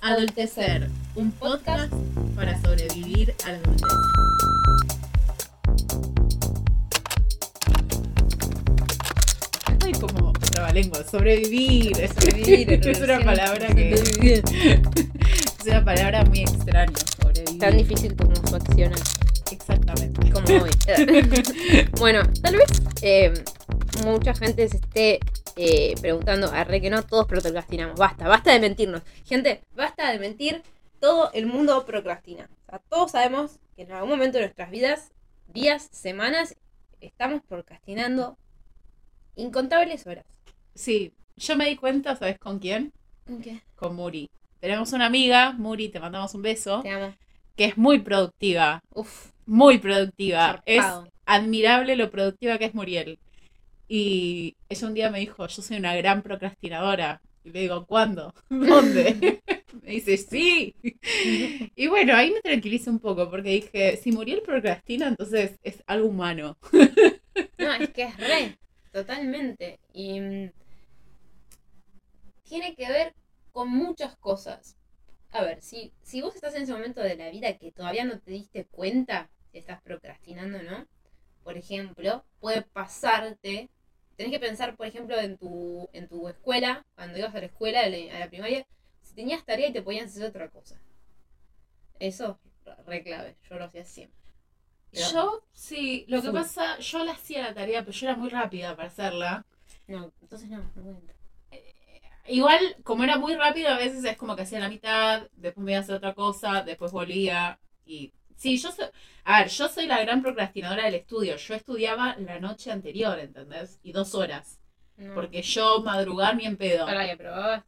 Adultecer, un podcast para sobrevivir a la adultez. Ay, como trabalengua, sobrevivir, sobrevivir, es una palabra que es una palabra muy extraña, sobrevivir. Tan difícil como su acción. Exactamente. Como hoy. bueno, tal vez eh, mucha gente se esté eh, preguntando, arre que no, todos procrastinamos. Basta, basta de mentirnos. Gente, basta de mentir. Todo el mundo procrastina. O sea, todos sabemos que en algún momento de nuestras vidas, días, semanas, estamos procrastinando incontables horas. Sí, yo me di cuenta, ¿sabes con quién? ¿Qué? Con Muri. Tenemos una amiga, Muri, te mandamos un beso, Te amo. que es muy productiva, Uf, muy productiva. Es admirable lo productiva que es Muriel. Y ella un día me dijo, yo soy una gran procrastinadora. Y le digo, ¿cuándo? ¿Dónde? me dice, sí. y bueno, ahí me tranquilicé un poco porque dije, si Muriel procrastina, entonces es algo humano. No, es que es re, totalmente. Y mm, tiene que ver con muchas cosas. A ver, si, si vos estás en ese momento de la vida que todavía no te diste cuenta si estás procrastinando o no, por ejemplo, puede pasarte. Tenés que pensar, por ejemplo, en tu, en tu escuela, cuando ibas a la escuela, a la, a la primaria, si tenías tarea y te podían hacer otra cosa. Eso es re clave, yo lo hacía siempre. Pero- Yo, sí, lo que Sí. pasa, yo la hacía la tarea, pero yo era muy rápida para hacerla. No, entonces no, no cuenta. Igual, como era muy rápido, a veces es como que hacía la mitad, después me iba a hacer otra cosa, después volvía. Y sí, yo soy. A ver, yo soy la gran procrastinadora del estudio. Yo estudiaba la noche anterior, ¿entendés? Y dos horas. No. Porque yo madrugar ni en pedo. Para que probabas,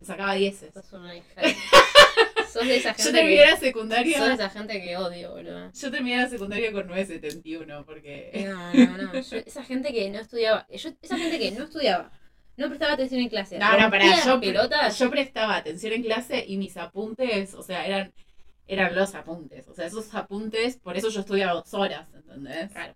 sacaba dieces. sos una hija. sos de esa Yo gente terminé que. la Sos de secundaria. esa gente que odio, boludo. Yo terminé la secundaria con 971, porque. No, no, no. Yo- esa gente que no estudiaba. Yo, esa gente que no estudiaba. No prestaba atención en clase. No, no, las yo, pelotas. yo prestaba atención en clase y mis apuntes, o sea, eran, eran los apuntes. O sea, esos apuntes, por eso yo estudiaba dos horas, ¿entendés? Claro.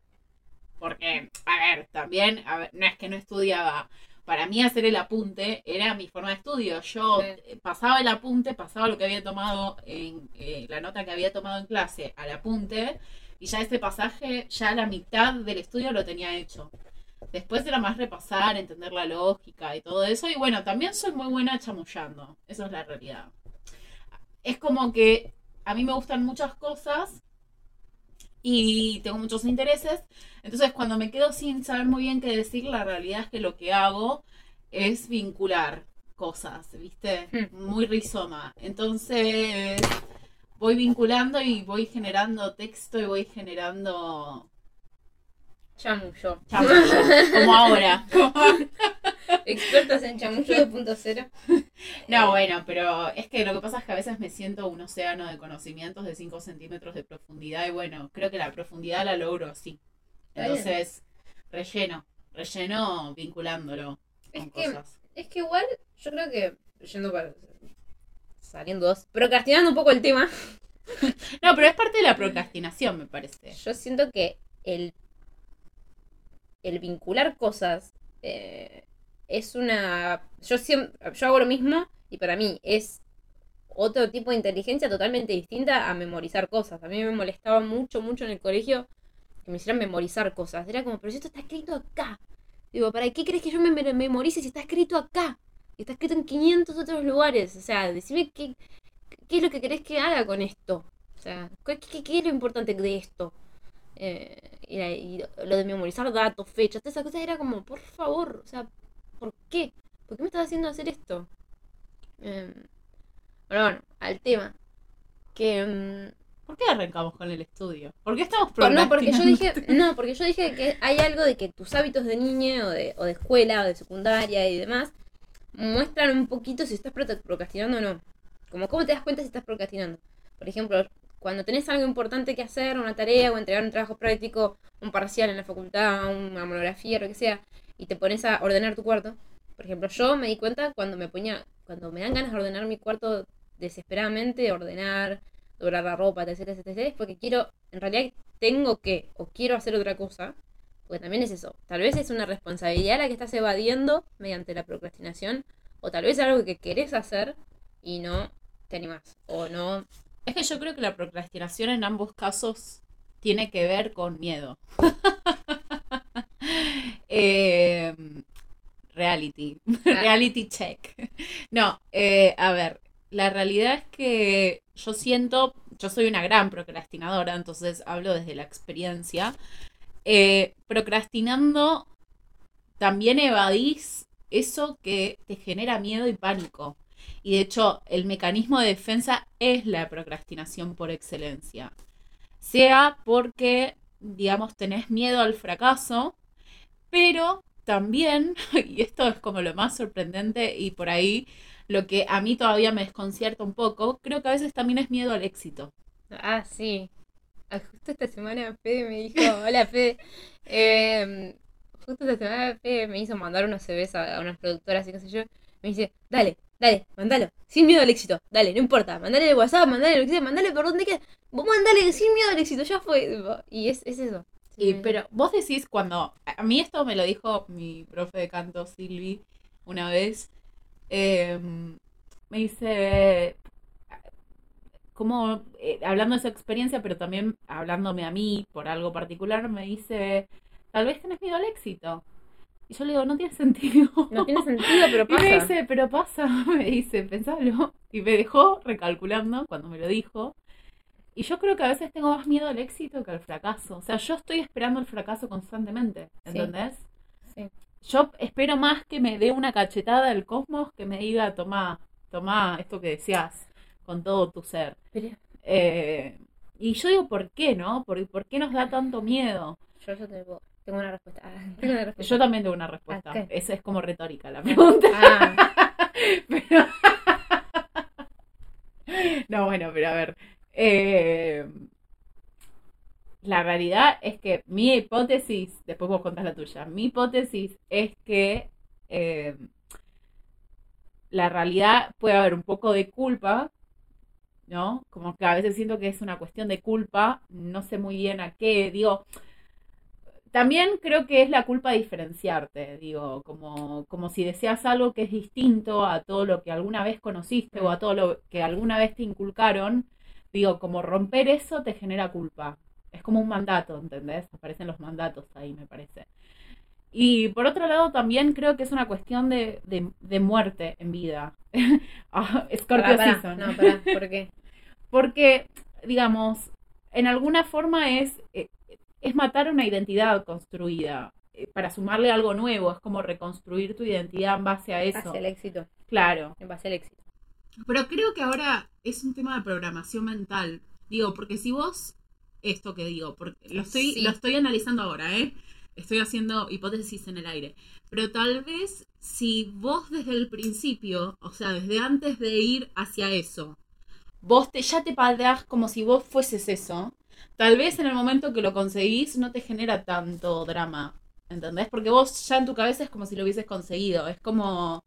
Porque, a ver, también, a ver, no es que no estudiaba. Para mí hacer el apunte era mi forma de estudio. Yo Sí. pasaba el apunte, pasaba lo que había tomado en eh, la nota que había tomado en clase al apunte y ya ese pasaje, ya la mitad del estudio lo tenía hecho. Después era más repasar, entender la lógica y todo eso. Y bueno, también soy muy buena chamullando. Eso es la realidad. Es como que a mí me gustan muchas cosas y tengo muchos intereses. Entonces, cuando me quedo sin saber muy bien qué decir, la realidad es que lo que hago es vincular cosas, ¿viste? Hmm. Muy rizoma. Entonces, voy vinculando y voy generando texto y voy generando Chamullo. chamullo, como ahora. Expertas en chamullo 2.0. No, bueno, pero es que lo que pasa es que a veces me siento un océano de conocimientos de 5 centímetros de profundidad y bueno, creo que la profundidad la logro así. Entonces, relleno, relleno vinculándolo con Es que- cosas. Es que igual, yo creo que. Yendo para. Saliendo dos. Procrastinando un poco el tema. No, pero es parte de la procrastinación, me parece. Yo siento que el, el vincular cosas eh, es una... Yo, siem- yo hago lo mismo y para mí es otro tipo de inteligencia totalmente distinta a memorizar cosas. A mí me molestaba mucho, mucho en el colegio que me hicieran memorizar cosas. Era como, pero si esto está escrito acá. Digo, ¿para qué crees que yo me me- memorice si está escrito acá? Está escrito en 500 otros lugares. O sea, decime qué, qué es lo que querés que haga con esto. O sea, ¿qué, qué- qué es lo importante de esto? Eh, y, lo de memorizar datos, fechas, todas esas cosas era como, por favor, o sea, ¿por qué? ¿Por qué me estás haciendo hacer esto? Eh, pero bueno, al tema. Que. mm, ¿Por qué arrancamos con el estudio? ¿Por qué estamos no, porque yo dije. No, porque yo dije que hay algo de que tus hábitos de niña o de, o de escuela o de secundaria y demás muestran un poquito si estás pro- procrastinando o no. Como cómo te das cuenta si estás procrastinando. Por ejemplo, cuando tenés algo importante que hacer, una tarea o entregar un trabajo práctico, un parcial en la facultad, una monografía, lo que sea, y te pones a ordenar tu cuarto. Por ejemplo, yo me di cuenta cuando me ponía, cuando me dan ganas de ordenar mi cuarto desesperadamente, ordenar, doblar la ropa, etc, etc, es porque quiero, en realidad tengo que, o quiero hacer otra cosa, porque también es eso, tal vez es una responsabilidad la que estás evadiendo mediante la procrastinación, o tal vez algo que querés hacer y no te animas. O no. Es que yo creo que la procrastinación en ambos casos tiene que ver con miedo. Eh, reality. reality check. No, eh, a ver, la realidad es que yo siento, yo soy una gran procrastinadora, entonces hablo desde la experiencia. Eh, procrastinando también evadís eso que te genera miedo y pánico. Y de hecho, el mecanismo de defensa es la procrastinación por excelencia. Sea porque, digamos, tenés miedo al fracaso, pero también, y esto es como lo más sorprendente y por ahí lo que a mí todavía me desconcierta un poco, creo que a veces también es miedo al éxito. Ah, sí. Ah, justo esta semana Fede me dijo, hola Fede, eh, justo esta semana Fede me hizo mandar unos CVs a, unas productoras y qué sé yo, me dice, dale, dale, mandalo, sin miedo al éxito, dale, no importa, mandale de WhatsApp, mandale lo que sea, mandale por donde quieras, vos mandale sin miedo al éxito, ya fue, y es, es eso. Y, pero vos decís cuando, a mí esto me lo dijo mi profe de canto Silvi una vez, em, me dice, como eh, hablando de su experiencia, pero también hablándome a mí por algo particular, me dice, tal vez tenés miedo al éxito. Y yo le digo, no tiene sentido. No tiene sentido, pero pasa. Y me dice, pero pasa, me dice, pensalo. Y me dejó recalculando cuando me lo dijo. Y yo creo que a veces tengo más miedo al éxito que al fracaso. O sea, yo estoy esperando el fracaso constantemente, ¿entendés? Sí. Yo espero más que me dé una cachetada del cosmos que me diga, toma, toma esto que decías con todo tu ser. Eh, y yo digo, ¿por qué, no? ¿Por, ¿Por, qué nos da tanto miedo? Yo, tengo, una respuesta. Ah, tengo una respuesta. Yo también tengo una respuesta. Ah, Esa es como retórica la pregunta. Ah. pero... no, bueno, pero a ver. Eh, la realidad es que mi hipótesis, después vos contás la tuya, mi hipótesis es que eh, la realidad puede haber un poco de culpa, ¿no? Como que a veces siento que es una cuestión de culpa, no sé muy bien a qué, digo, también creo que es la culpa diferenciarte, digo, como, como si deseas algo que es distinto a todo lo que alguna vez conociste o a todo lo que alguna vez te inculcaron, digo, como romper eso te genera culpa. Es como un mandato, ¿entendés? Aparecen los mandatos ahí, me parece. Y por otro lado, también creo que es una cuestión de, de, muerte en vida. ah, Scorpio. No, pará, ¿por qué? Porque, digamos, en alguna forma es, eh, es matar una identidad construida eh, para sumarle algo nuevo. Es como reconstruir tu identidad en base a eso. Hacia el éxito. Claro. En base al éxito. Pero creo que ahora es un tema de programación mental. Digo, porque si vos, esto que digo, porque lo estoy, lo estoy analizando ahora, ¿eh? Estoy haciendo hipótesis en el aire. Pero tal vez si vos desde el principio, o sea, desde antes de ir hacia eso, vos te, ya te padrás como si vos fueses eso, tal vez en el momento que lo conseguís no te genera tanto drama. ¿Entendés? Porque vos ya en tu cabeza es como si lo hubieses conseguido. Es como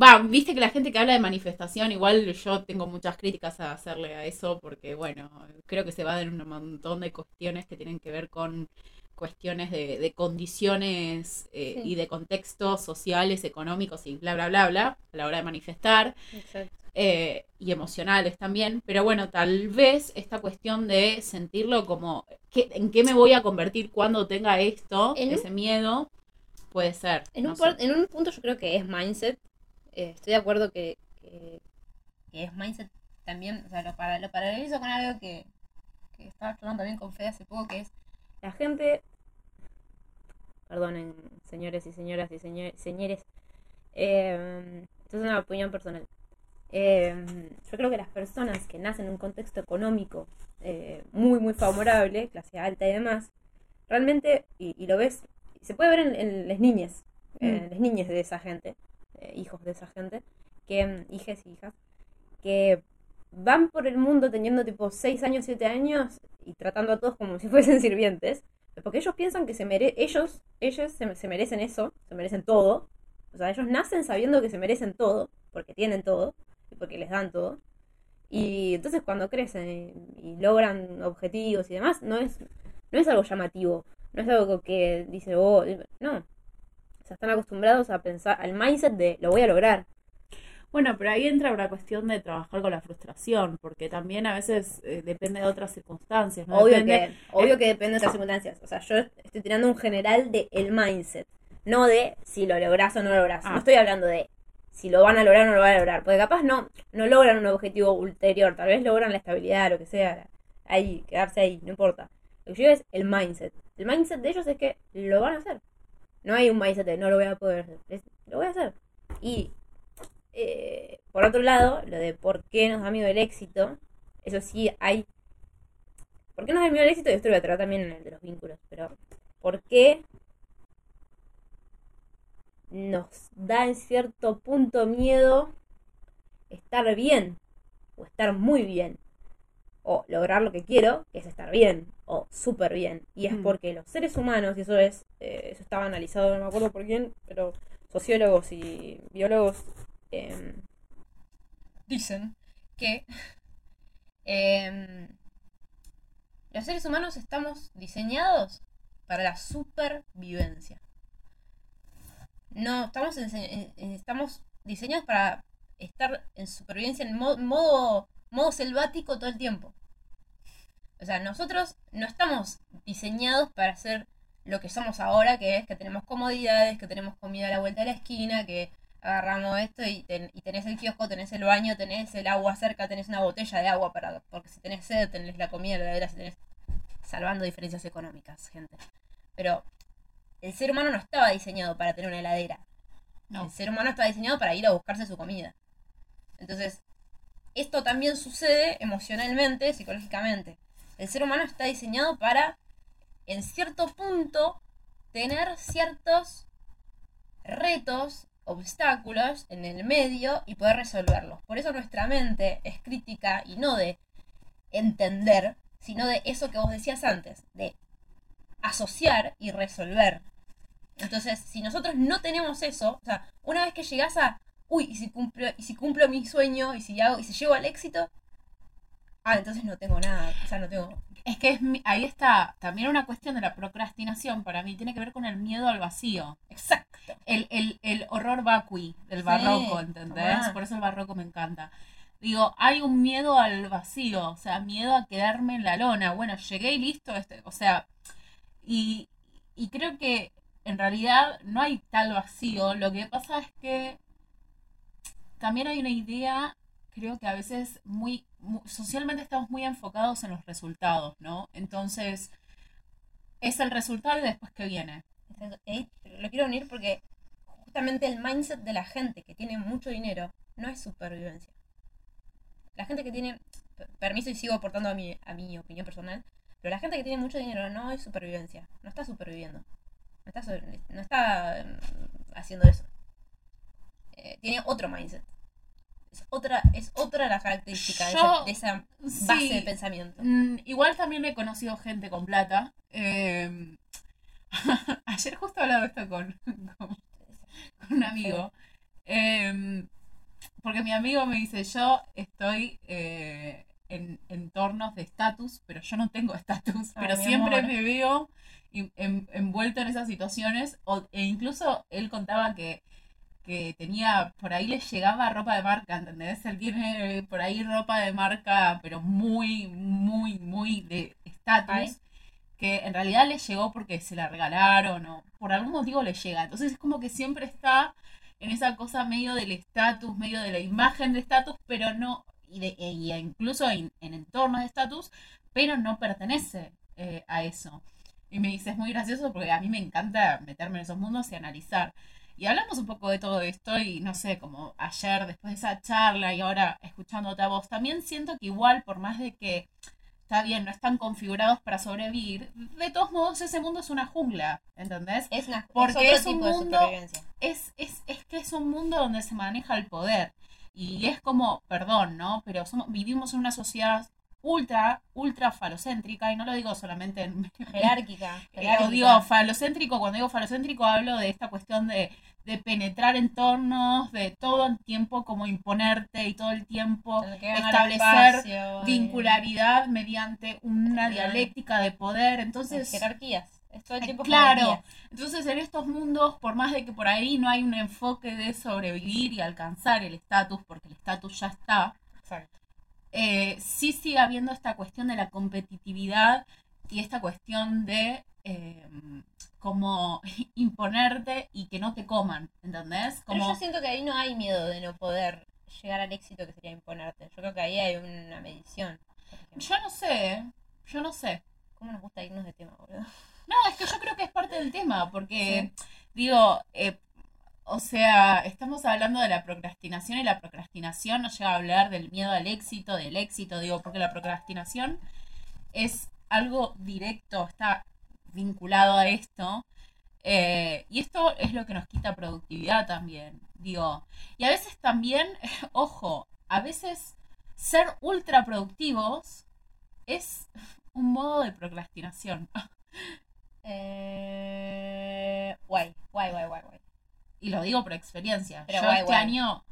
Va, viste que la gente que habla de manifestación, igual yo tengo muchas críticas a hacerle a eso, porque bueno, creo que se va a dar un montón de cuestiones que tienen que ver con cuestiones de, condiciones eh, y de contextos sociales, económicos y bla, bla, bla, bla, a la hora de manifestar. Eh, y emocionales también, pero bueno, tal vez esta cuestión de sentirlo como, ¿en qué me voy a convertir cuando tenga esto, ese miedo? Puede ser. En, un en un punto yo creo que es mindset eh, estoy de acuerdo que, es mindset también, o sea, lo, para, lo paralelizo con algo que, que estaba hablando también con Fede hace poco, que es la gente, perdonen señores y señoras y señores, eh, esto es una opinión personal. Eh, yo creo que las personas que nacen en un contexto económico muy, muy favorable, clase alta y demás, realmente, y, lo ves, se puede ver en, las niñas, en mm. las niñas de esa gente, eh, hijos de esa gente, que, mm, hijas y hijas, que van por el mundo teniendo tipo 6 años, 7 años y tratando a todos como si fuesen sirvientes, porque ellos piensan que se mere ellos, ellos se, merecen eso, se merecen todo, o sea, ellos nacen sabiendo que se merecen todo, porque tienen todo, porque les dan todo, y entonces cuando crecen y, logran objetivos y demás, no es, no es algo llamativo, no es algo que dice, oh, no, sea, están acostumbrados a pensar al mindset de lo voy a lograr. Bueno, pero ahí entra una cuestión de trabajar con la frustración, porque también a veces eh, depende de otras circunstancias. ¿no? Obvio, Depende- que, obvio que depende de otras circunstancias. O sea, yo estoy tirando un general de el mindset, no de si lo lográs o no lo lográs. Ah. No estoy hablando de si lo van a lograr o no lo van a lograr, porque capaz no, no logran un objetivo ulterior, tal vez logran la estabilidad, lo que sea, ahí, quedarse ahí, no importa. Lo que yo es el mindset. El mindset de ellos es que lo van a hacer. No hay un mindset de no lo voy a poder hacer, lo voy a hacer. Y eh, por otro lado, lo de por qué nos da miedo el éxito, eso sí hay ¿Por qué nos da miedo el éxito? Esto lo voy a tratar también en el de los vínculos, pero ¿por qué nos da en cierto punto miedo estar bien? O estar muy bien. O lograr lo que quiero, que es estar bien. O súper bien. Y es Mm. porque los seres humanos, y eso es, eh, eso estaba analizado, no me acuerdo por quién, pero sociólogos y biólogos em, dicen que em, los seres humanos estamos diseñados para la supervivencia. No, estamos, en- en- en- estamos diseñados para estar en supervivencia en mo- modo, modo selvático todo el tiempo. O sea, nosotros no estamos diseñados para ser lo que somos ahora, que es que tenemos comodidades, que tenemos comida a la vuelta de la esquina, que agarramos esto y, ten- tenés el kiosco, tenés el baño, tenés el agua cerca, tenés una botella de agua para porque si tenés sed, tenés la comida, la si tenés salvando diferencias económicas, gente. Pero el ser humano no estaba diseñado para tener una heladera. No. El ser humano está diseñado para ir a buscarse su comida. Entonces, esto también sucede emocionalmente, psicológicamente. El ser humano está diseñado para, en cierto punto, tener ciertos retos, obstáculos en el medio y poder resolverlos. Por eso nuestra mente es crítica y no de entender, sino de eso que vos decías antes, de asociar y resolver. Entonces, si nosotros no tenemos eso, o sea, una vez que llegás a, uy, y si cumplo, y si cumplo mi sueño, y si hago, y si llego al éxito, ah, entonces no tengo nada, o sea, no tengo. Es que es ahí está también una cuestión de la procrastinación para mí, tiene que ver con el miedo al vacío. Exacto. El, el, el horror vacui del Sí, barroco, ¿entendés? tomá. Por eso el barroco me encanta. Digo, hay un miedo al vacío, o sea, miedo a quedarme en la lona. Bueno, llegué y listo, este, o sea, y, y creo que en realidad no hay tal vacío. Lo que pasa es que también hay una idea, creo que a veces muy, mu- socialmente estamos muy enfocados en los resultados, ¿no? Entonces, es el resultado y después qué viene. Ahí lo quiero unir porque justamente el mindset de la gente que tiene mucho dinero no es supervivencia. La gente que tiene, per- permiso y sigo aportando a mi, a mi opinión personal, pero la gente que tiene mucho dinero no es supervivencia, no está superviviendo, no está, sobre- no está mm, haciendo eso. Eh, tiene otro mindset. Es otra, es otra la característica de, esa, de esa base Sí, de pensamiento. Mm, igual también he conocido gente con plata. Eh, ayer justo hablaba esto con, con, con un amigo. Eh, porque mi amigo me dice, yo estoy eh, en entornos de estatus, pero yo no tengo estatus, pero siempre amor. me veo en- en- envuelto en esas situaciones. O, e incluso él contaba que, que tenía, por ahí le llegaba ropa de marca, ¿entendés? Él tiene por ahí ropa de marca, pero muy, muy, muy de estatus. Que en realidad le llegó porque se la regalaron o por algún motivo le llega. Entonces es como que siempre está en esa cosa medio del estatus, medio de la imagen de estatus, pero no, y, de, y incluso en, en entornos de estatus, pero no pertenece eh, a eso. Y me dice, es muy gracioso porque a mí me encanta meterme en esos mundos y analizar. Y hablamos un poco de todo esto y no sé, como ayer, después de esa charla y ahora escuchándote a vos, también siento que igual, por más de que está bien, no están configurados para sobrevivir, de todos modos ese mundo es una jungla, ¿entendés? Es, una, Porque es es otro un tipo de mundo- supervivencia. es, es, es que es un mundo donde se maneja el poder. Y es como, perdón, ¿no? Pero somos, vivimos en una sociedad ultra, ultra falocéntrica, y no lo digo solamente en... Jerárquica. Eh, jerárquica. digo falocéntrico, cuando digo falocéntrico hablo de esta cuestión de, de penetrar entornos, de todo el tiempo como imponerte y todo el tiempo establecer espacio, vincularidad mediante una dialéctica de poder. eh, Entonces, jerarquías. Es todo el tiempo Claro, entonces en estos mundos, por más de que por ahí no hay un enfoque de sobrevivir y alcanzar el estatus, porque el estatus ya está, Exacto. eh, sí sigue habiendo esta cuestión de la competitividad y esta cuestión de eh, como imponerte y que no te coman, ¿entendés? Pero yo siento que ahí no hay miedo de no poder llegar al éxito que sería imponerte. Yo creo que ahí hay una medición. yo no sé, yo no sé. ¿Cómo nos gusta irnos de tema, boludo? No, es que yo creo que es parte del tema, porque digo, eh, o sea, estamos hablando de la procrastinación y la procrastinación nos lleva a hablar del miedo al éxito, del éxito, digo, porque la procrastinación es algo directo, está vinculado a esto. eh, y esto es lo que nos quita productividad también, digo. Y a veces también, ojo, a veces ser ultra productivos es un modo de procrastinación. Eh... Guay, guay, guay, guay, guay. Y lo digo por experiencia. Pero Yo guay, este guay. año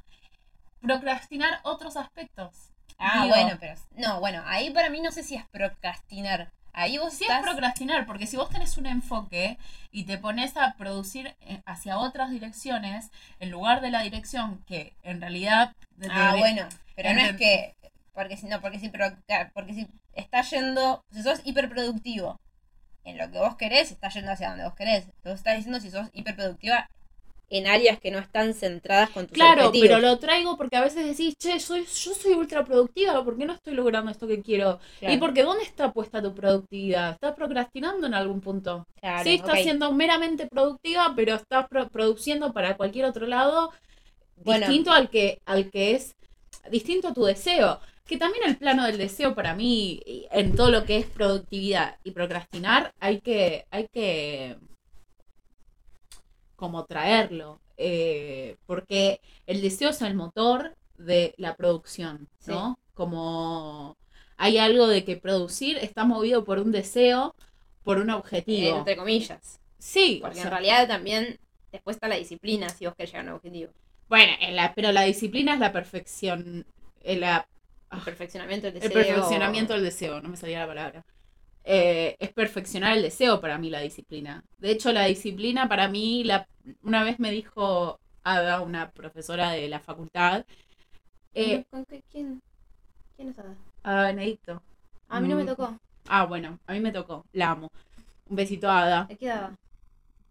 procrastinar otros aspectos. Ah, Digo, bueno, pero... No, bueno, ahí para mí no sé si es procrastinar. Ahí vos Sí estás... es procrastinar, porque si vos tenés un enfoque y te pones a producir eh, hacia otras direcciones, en lugar de la dirección que en realidad... de- Ah, de- bueno, pero no es que... Porque si no, porque si, porque si estás yendo, si sos hiperproductivo en lo que vos querés, estás yendo hacia donde vos querés. Entonces estás diciendo si sos hiperproductiva en áreas que no están centradas con tus Claro, objetivos. pero lo traigo porque a veces decís, che, soy, yo soy ultra productiva, ¿por qué no estoy logrando esto que quiero? Claro, Y porque ¿dónde está puesta tu productividad? ¿Estás procrastinando en algún punto? claro, sí, estás siendo meramente productiva, pero estás pro- produciendo para cualquier otro lado Bueno. distinto al que, al que es, distinto a tu deseo. Que también el plano del deseo para mí, en todo lo que es productividad y procrastinar, hay que, hay que como traerlo. eh, porque el deseo es el motor de la producción, ¿no? Como hay algo de que producir está movido por un deseo, por un objetivo. Entre comillas. Sí, o Porque sea, en realidad también después está la disciplina si vos querés llegar a un objetivo. Bueno, en la, pero la disciplina es la perfección, eh, la- El perfeccionamiento del el deseo. perfeccionamiento del deseo, no me salía la palabra. Eh, es perfeccionar el deseo para mí la disciplina. De hecho, la disciplina para mí, la, una vez me dijo Ada, una profesora de la facultad, eh, ¿Con qué- quién? ¿Quién es Ada? Ada Benedicto. A mí no me Mm. tocó. Ah, bueno, a mí me tocó, la amo. Un besito a Ada. ¿De qué daba?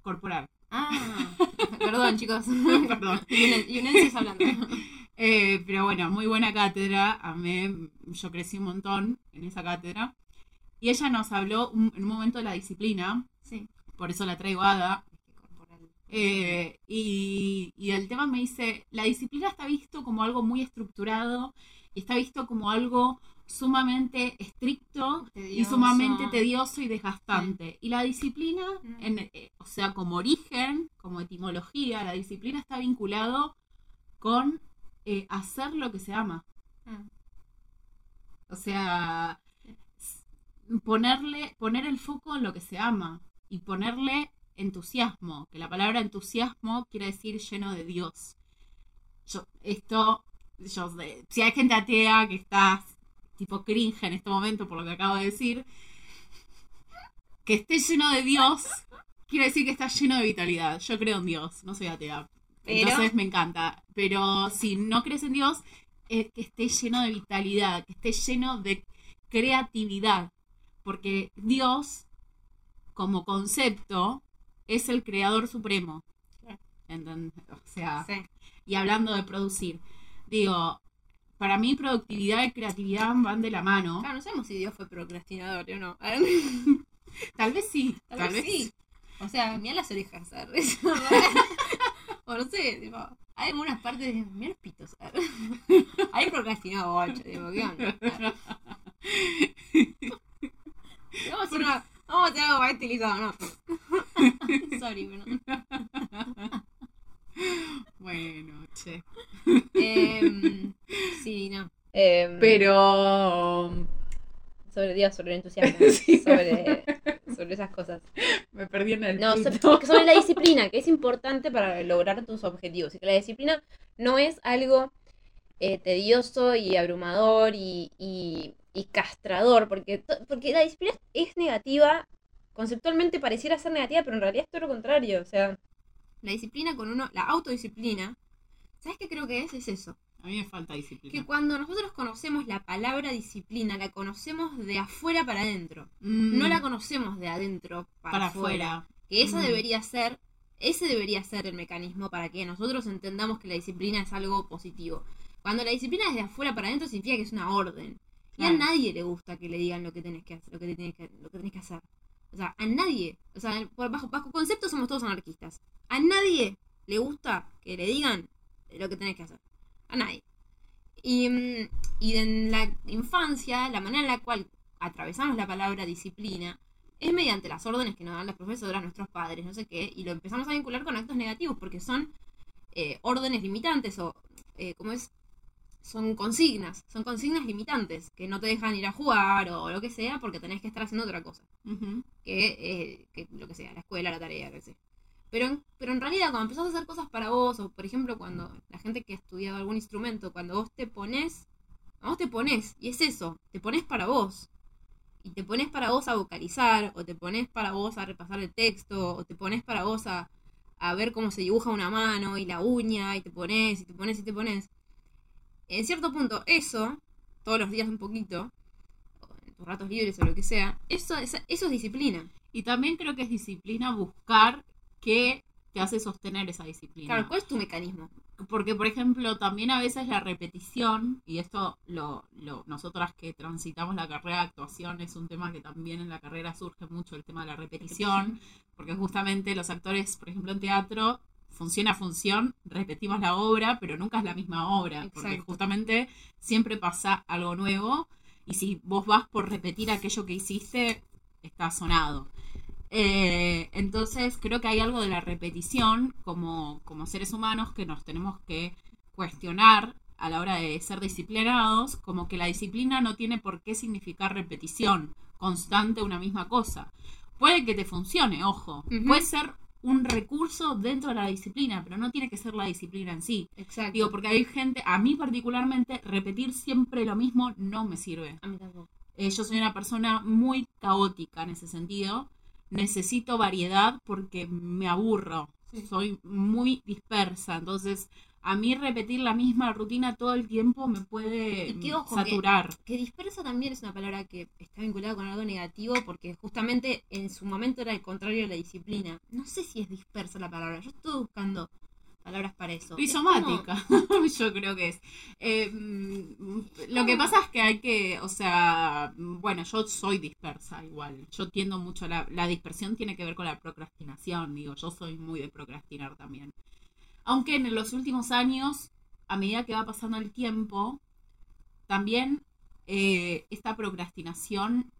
Corporal. Ah, perdón, chicos. Perdón. Yunenses hablando. Eh, pero bueno, muy buena cátedra. Amé, yo crecí un montón en esa cátedra. Y ella nos habló un- en un momento de la disciplina, Sí. por eso la traigo a Ada. Eh, y, y el tema me dice, la disciplina está visto como algo muy estructurado y está visto como algo sumamente estricto y sumamente tedioso y desgastante. Y la disciplina, Mm. en, eh, o sea, como origen, como etimología, la disciplina está vinculado con eh, hacer lo que se ama. Mm. O sea, ponerle, poner el foco en lo que se ama y ponerle entusiasmo, que la palabra entusiasmo quiere decir lleno de Dios. Yo, esto, yo si hay gente atea que está tipo cringe en este momento por lo que acabo de decir, que esté lleno de Dios, quiere decir que está lleno de vitalidad. Yo creo en Dios, no soy atea. Pero- Entonces me encanta. Pero si no crees en Dios, es que esté lleno de vitalidad, que esté lleno de creatividad. Porque Dios, como concepto, es el creador supremo. ¿Entendés? O sea, Sí. y hablando de producir, digo, para mí productividad y creatividad van de la mano. Claro, no sabemos si Dios fue procrastinador o no. Tal vez sí, Tal, vez, sí. O sea, mira las orejas, ¿sabes? o no sé, tipo, hay algunas partes de. Mira los pitos, ¿sabes? Hay procrastinado digo, ¿qué onda? Vamos a hacer una. Vamos a hacer algo más estilizado, ¿no? Sorry, pero. Bueno, che. Em, sí, no. Em, Pero Sobre Dios, sobre el entusiasmo, Sí. sobre, sobre esas cosas. me perdí en el No, punto. sobre la disciplina, que es importante para lograr tus objetivos. Y que la disciplina no es algo eh, tedioso y abrumador y, y- y castrador, porque, porque la disciplina es negativa conceptualmente pareciera ser negativa, pero en realidad es todo lo contrario. O sea, la disciplina con uno, la autodisciplina, ¿sabes qué creo que es? Es eso. A mí me falta disciplina. Que cuando nosotros conocemos la palabra disciplina, la conocemos de afuera para adentro. Mm, No la conocemos de adentro para, para afuera. afuera. Que esa Mm. debería ser, ese debería ser el mecanismo para que nosotros entendamos que la disciplina es algo positivo. Cuando la disciplina es de afuera para adentro significa que es una orden. Y a nadie le gusta que le digan lo que tenés que hacer, lo que te tenés que, lo que tenés que hacer. O sea, a nadie, o sea, bajo, bajo concepto somos todos anarquistas. A nadie le gusta que le digan lo que tenés que hacer. A nadie. Y, mm, y en la infancia, la manera en la cual atravesamos la palabra disciplina es mediante las órdenes que nos dan las profesoras, nuestros padres, no sé qué, y lo empezamos a vincular con actos negativos porque son eh, órdenes limitantes o, eh, ¿cómo es? Son consignas, son consignas limitantes que no te dejan ir a jugar o lo que sea porque tenés que estar haciendo otra cosa Ujú. que, eh, que lo que sea, la escuela, la tarea, que sé. Pero, en- pero en realidad cuando empezás a hacer cosas para vos, o por ejemplo cuando la gente que ha estudiado algún instrumento, cuando vos te pones, vos te pones, y es eso, te pones para vos. Y te pones para vos a vocalizar, o te pones para vos a repasar el texto, o te pones para vos a, a ver cómo se dibuja una mano y la uña, y te pones, y te pones, y te pones. En cierto punto, eso, todos los días un poquito, en tus ratos libres o lo que sea, eso es, eso es disciplina. Y también creo que es disciplina buscar qué te hace sostener esa disciplina. Claro, ¿cuál es tu mecanismo? Porque, por ejemplo, también a veces la repetición, y esto lo, lo nosotras que transitamos la carrera de actuación es un tema que también en la carrera surge mucho, el tema de la repetición, porque justamente los actores, por ejemplo, en teatro, función a función, repetimos la obra, pero nunca es la misma obra, porque justamente siempre pasa algo nuevo, y si vos vas por repetir aquello que hiciste, está sonado. Eh, entonces creo que hay algo de la repetición como, como seres humanos que nos tenemos que cuestionar a la hora de ser disciplinados, como que la disciplina no tiene por qué significar repetición constante una misma cosa. Puede que te funcione, ojo, puede ser un recurso dentro de la disciplina, pero no tiene que ser la disciplina en sí. Exacto. Digo, porque hay gente, a mí particularmente, repetir siempre lo mismo no me sirve. a mí tampoco. Eh, yo soy una persona muy caótica en ese sentido. Necesito variedad porque me aburro. Sí. Soy muy dispersa. Entonces, a mí repetir la misma rutina todo el tiempo me puede Y que, mm, ojo, saturar. Que dispersa también es una palabra que está vinculada con algo negativo porque justamente en su momento era el contrario de la disciplina. No sé si es dispersa la palabra, yo estoy buscando palabras para eso. Es como- Rizomática, yo creo que es. Eh, mm, lo que pasa es que hay que, o sea, bueno, yo soy dispersa igual. Yo tiendo mucho a la, la dispersión tiene que ver con la procrastinación, digo, yo soy muy de procrastinar también. Aunque en los últimos años, a medida que va pasando el tiempo, también eh, esta procrastinación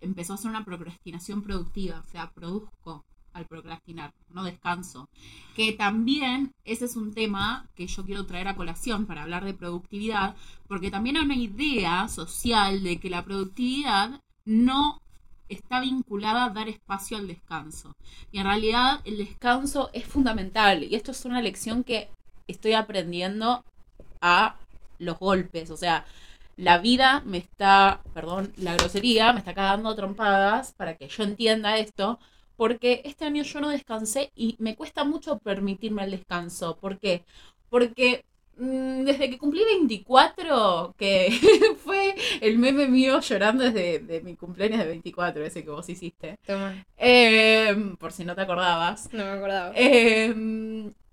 empezó a ser una procrastinación productiva, o sea, produzco al procrastinar, no descanso. Que también ese es un tema que yo quiero traer a colación para hablar de productividad, porque también hay una idea social de que la productividad no está vinculada a dar espacio al descanso. Y en realidad el descanso es fundamental, y esto es una lección que estoy aprendiendo a los golpes, o sea, la vida me está, perdón, la grosería me está cagando trompadas para que yo entienda esto, porque este año yo no descansé y me cuesta mucho permitirme el descanso. ¿Por qué? Porque desde que cumplí 24, que fue el meme mío llorando desde de mi cumpleaños de 24, ese que vos hiciste, Toma, eh, por si no te acordabas. no me acordaba. Eh,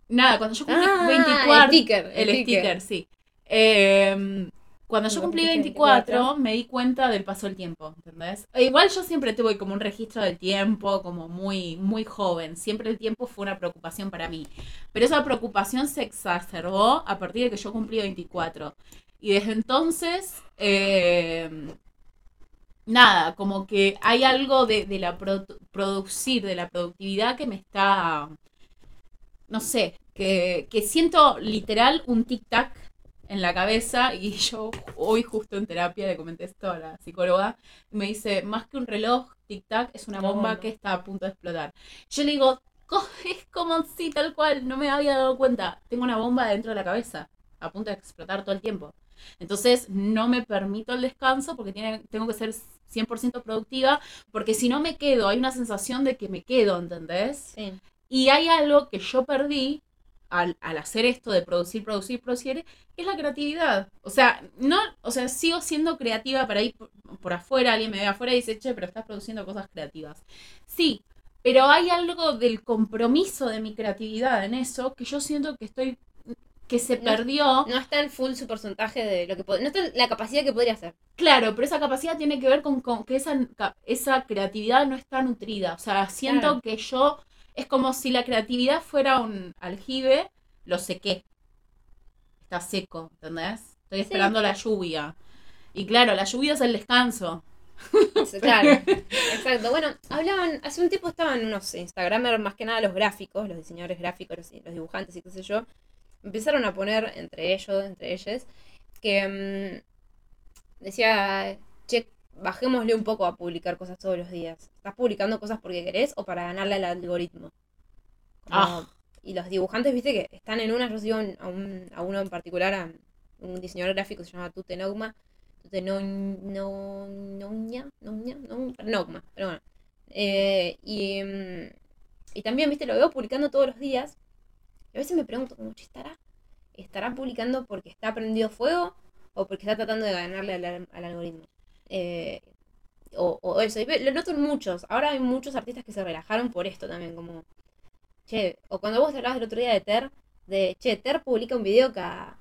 nada, cuando yo cumplí Ah, 24, el sticker, el el sticker, sí. Eh, cuando yo cumplí 24, 24, me di cuenta del paso del tiempo, ¿entendés? E igual yo siempre tuve como un registro del tiempo, como muy, muy joven. Siempre el tiempo fue una preocupación para mí. Pero esa preocupación se exacerbó a partir de que yo cumplí 24. Y desde entonces, eh, nada, como que hay algo de, de la pro- producir, de la productividad que me está, no sé, que, que siento literal un tic-tac en la cabeza y yo hoy justo en terapia le comenté esto a la psicóloga y me dice, más que un reloj, tic-tac es una bomba que está a punto de explotar. Yo le digo, "Co- es como si tal cual, no me había dado cuenta, tengo una bomba dentro de la cabeza, a punto de explotar todo el tiempo. Entonces no me permito el descanso porque tiene, tengo que ser 100% productiva, porque si no me quedo, hay una sensación de que me quedo, ¿entendés? Sí. Y hay algo que yo perdí al, al hacer esto de producir, producir, producir, es la creatividad. O sea, no, o sea, sigo siendo creativa para ir por, por afuera, alguien me ve afuera y dice, che, pero estás produciendo cosas creativas. Sí, pero hay algo del compromiso de mi creatividad en eso que yo siento que estoy, que se No- perdió. No está el full su porcentaje de lo que No está la capacidad que podría hacer. Claro, pero esa capacidad tiene que ver con, con que esa, esa creatividad no está nutrida. O sea, siento Claro. que yo, es como si la creatividad fuera un aljibe, lo sequé. Está seco, ¿entendés? Estoy esperando la lluvia. Y claro, la lluvia es el descanso. Claro, exacto. Bueno, hablaban, hace un tiempo estaban unos Instagramers, más que nada los gráficos, los diseñadores gráficos, los, los dibujantes y qué sé yo, empezaron a poner entre ellos, entre ellos, que mm, decía, che, bajémosle un poco a publicar cosas todos los días. ¿Estás publicando cosas porque querés o para ganarle al algoritmo? Como- Ah. Y los dibujantes, viste, que están en una, yo sigo a, un- a uno en particular, a un diseñador gráfico que se llama Tute Nogma, Tute no, no, Noña, Noña, no, Nogma, pero bueno. Eh, y, mm, y también, viste, lo veo publicando todos los días. Y a veces me pregunto, che, ¿estará? ¿Estará publicando porque está prendido fuego o porque está tratando de ganarle al algoritmo? Eh, o, o eso, y lo noto en muchos. Ahora hay muchos artistas que se relajaron por esto también, como, che, o cuando vos te hablabas el otro día de Ter, de, che, Ter publica un video cada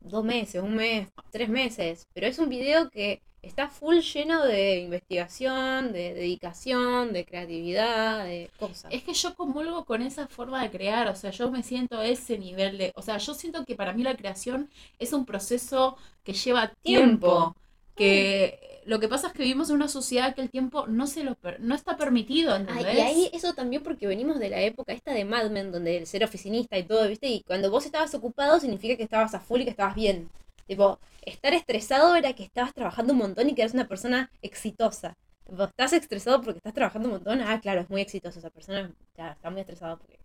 dos meses, un mes, tres meses, pero es un video que está full lleno de investigación, de dedicación, de creatividad, de cosas. Es que yo comulgo con esa forma de crear, o sea, yo me siento a ese nivel de, o sea, yo siento que para mí la creación es un proceso que lleva tiempo, Tiempo. Que lo que pasa es que vivimos en una sociedad que el tiempo no se lo per- no está permitido, Ah, ¿entendés? y ahí eso también porque venimos de la época esta de Mad Men, donde el ser oficinista y todo, ¿viste? Y cuando vos estabas ocupado significa que estabas a full y que estabas bien. Tipo, estar estresado era que estabas trabajando un montón y que eras una persona exitosa. Tipo, estás estresado porque estás trabajando un montón. Ah, claro, es muy exitoso esa persona. Ya, está muy estresado porque...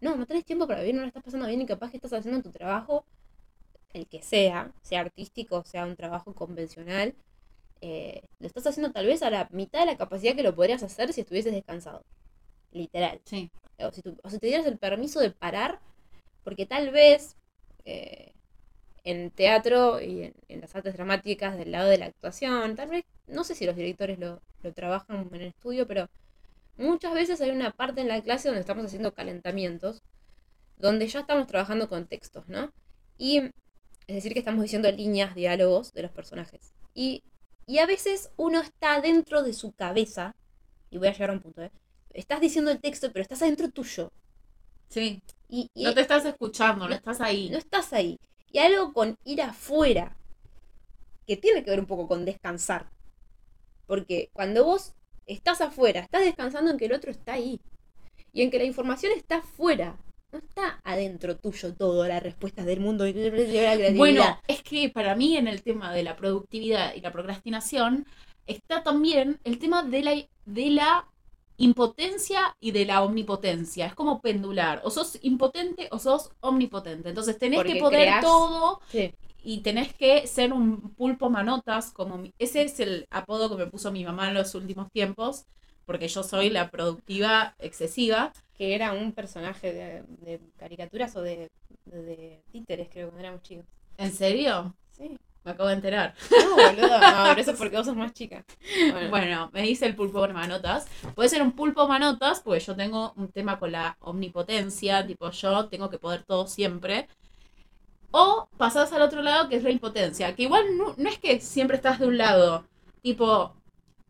No, no tenés tiempo para vivir, no lo estás pasando bien y capaz que estás haciendo tu trabajo, el que sea, sea artístico, sea un trabajo convencional, eh, lo estás haciendo tal vez a la mitad de la capacidad que lo podrías hacer si estuvieses descansado. Literal. Sí. O si, tu- o si te dieras el permiso de parar, porque tal vez eh, en teatro y en, en las artes dramáticas del lado de la actuación, tal vez, no sé si los directores lo, lo trabajan en el estudio, pero muchas veces hay una parte en la clase donde estamos haciendo calentamientos, donde ya estamos trabajando con textos, ¿no? Y es decir, que estamos diciendo líneas, diálogos de los personajes. Y, y a veces uno está dentro de su cabeza, y voy a llegar a un punto, ¿eh? Estás diciendo el texto, pero estás adentro tuyo. Sí. Y, y No te estás escuchando, no, no- estás ahí. no estás ahí. Y algo con ir afuera, que tiene que ver un poco con descansar. Porque cuando vos estás afuera, estás descansando en que el otro está ahí. Y en que la información está afuera. No está adentro tuyo todo, las respuestas del mundo y la. Bueno, es que para mí en el tema de la productividad y la procrastinación está también el tema de la, de la impotencia y de la omnipotencia. Es como pendular. O sos impotente o sos omnipotente. Entonces tenés Porque que poder todo Sí. y tenés que ser un pulpo manotas. Como mi- ese es el apodo que me puso mi mamá en los últimos tiempos. Porque yo soy la productiva excesiva. Que era un personaje de, de caricaturas o de, de, de títeres, creo, cuando éramos chicos. ¿En serio? Sí. Me acabo de enterar. No, boludo. No, pero eso es porque vos sos más chica. Bueno. Bueno, me dice el pulpo manotas. Puede ser un pulpo manotas, porque yo tengo un tema con la omnipotencia, tipo yo tengo que poder todo siempre. O pasás al otro lado, que es la impotencia, que igual no, no es que siempre estás de un lado. Tipo,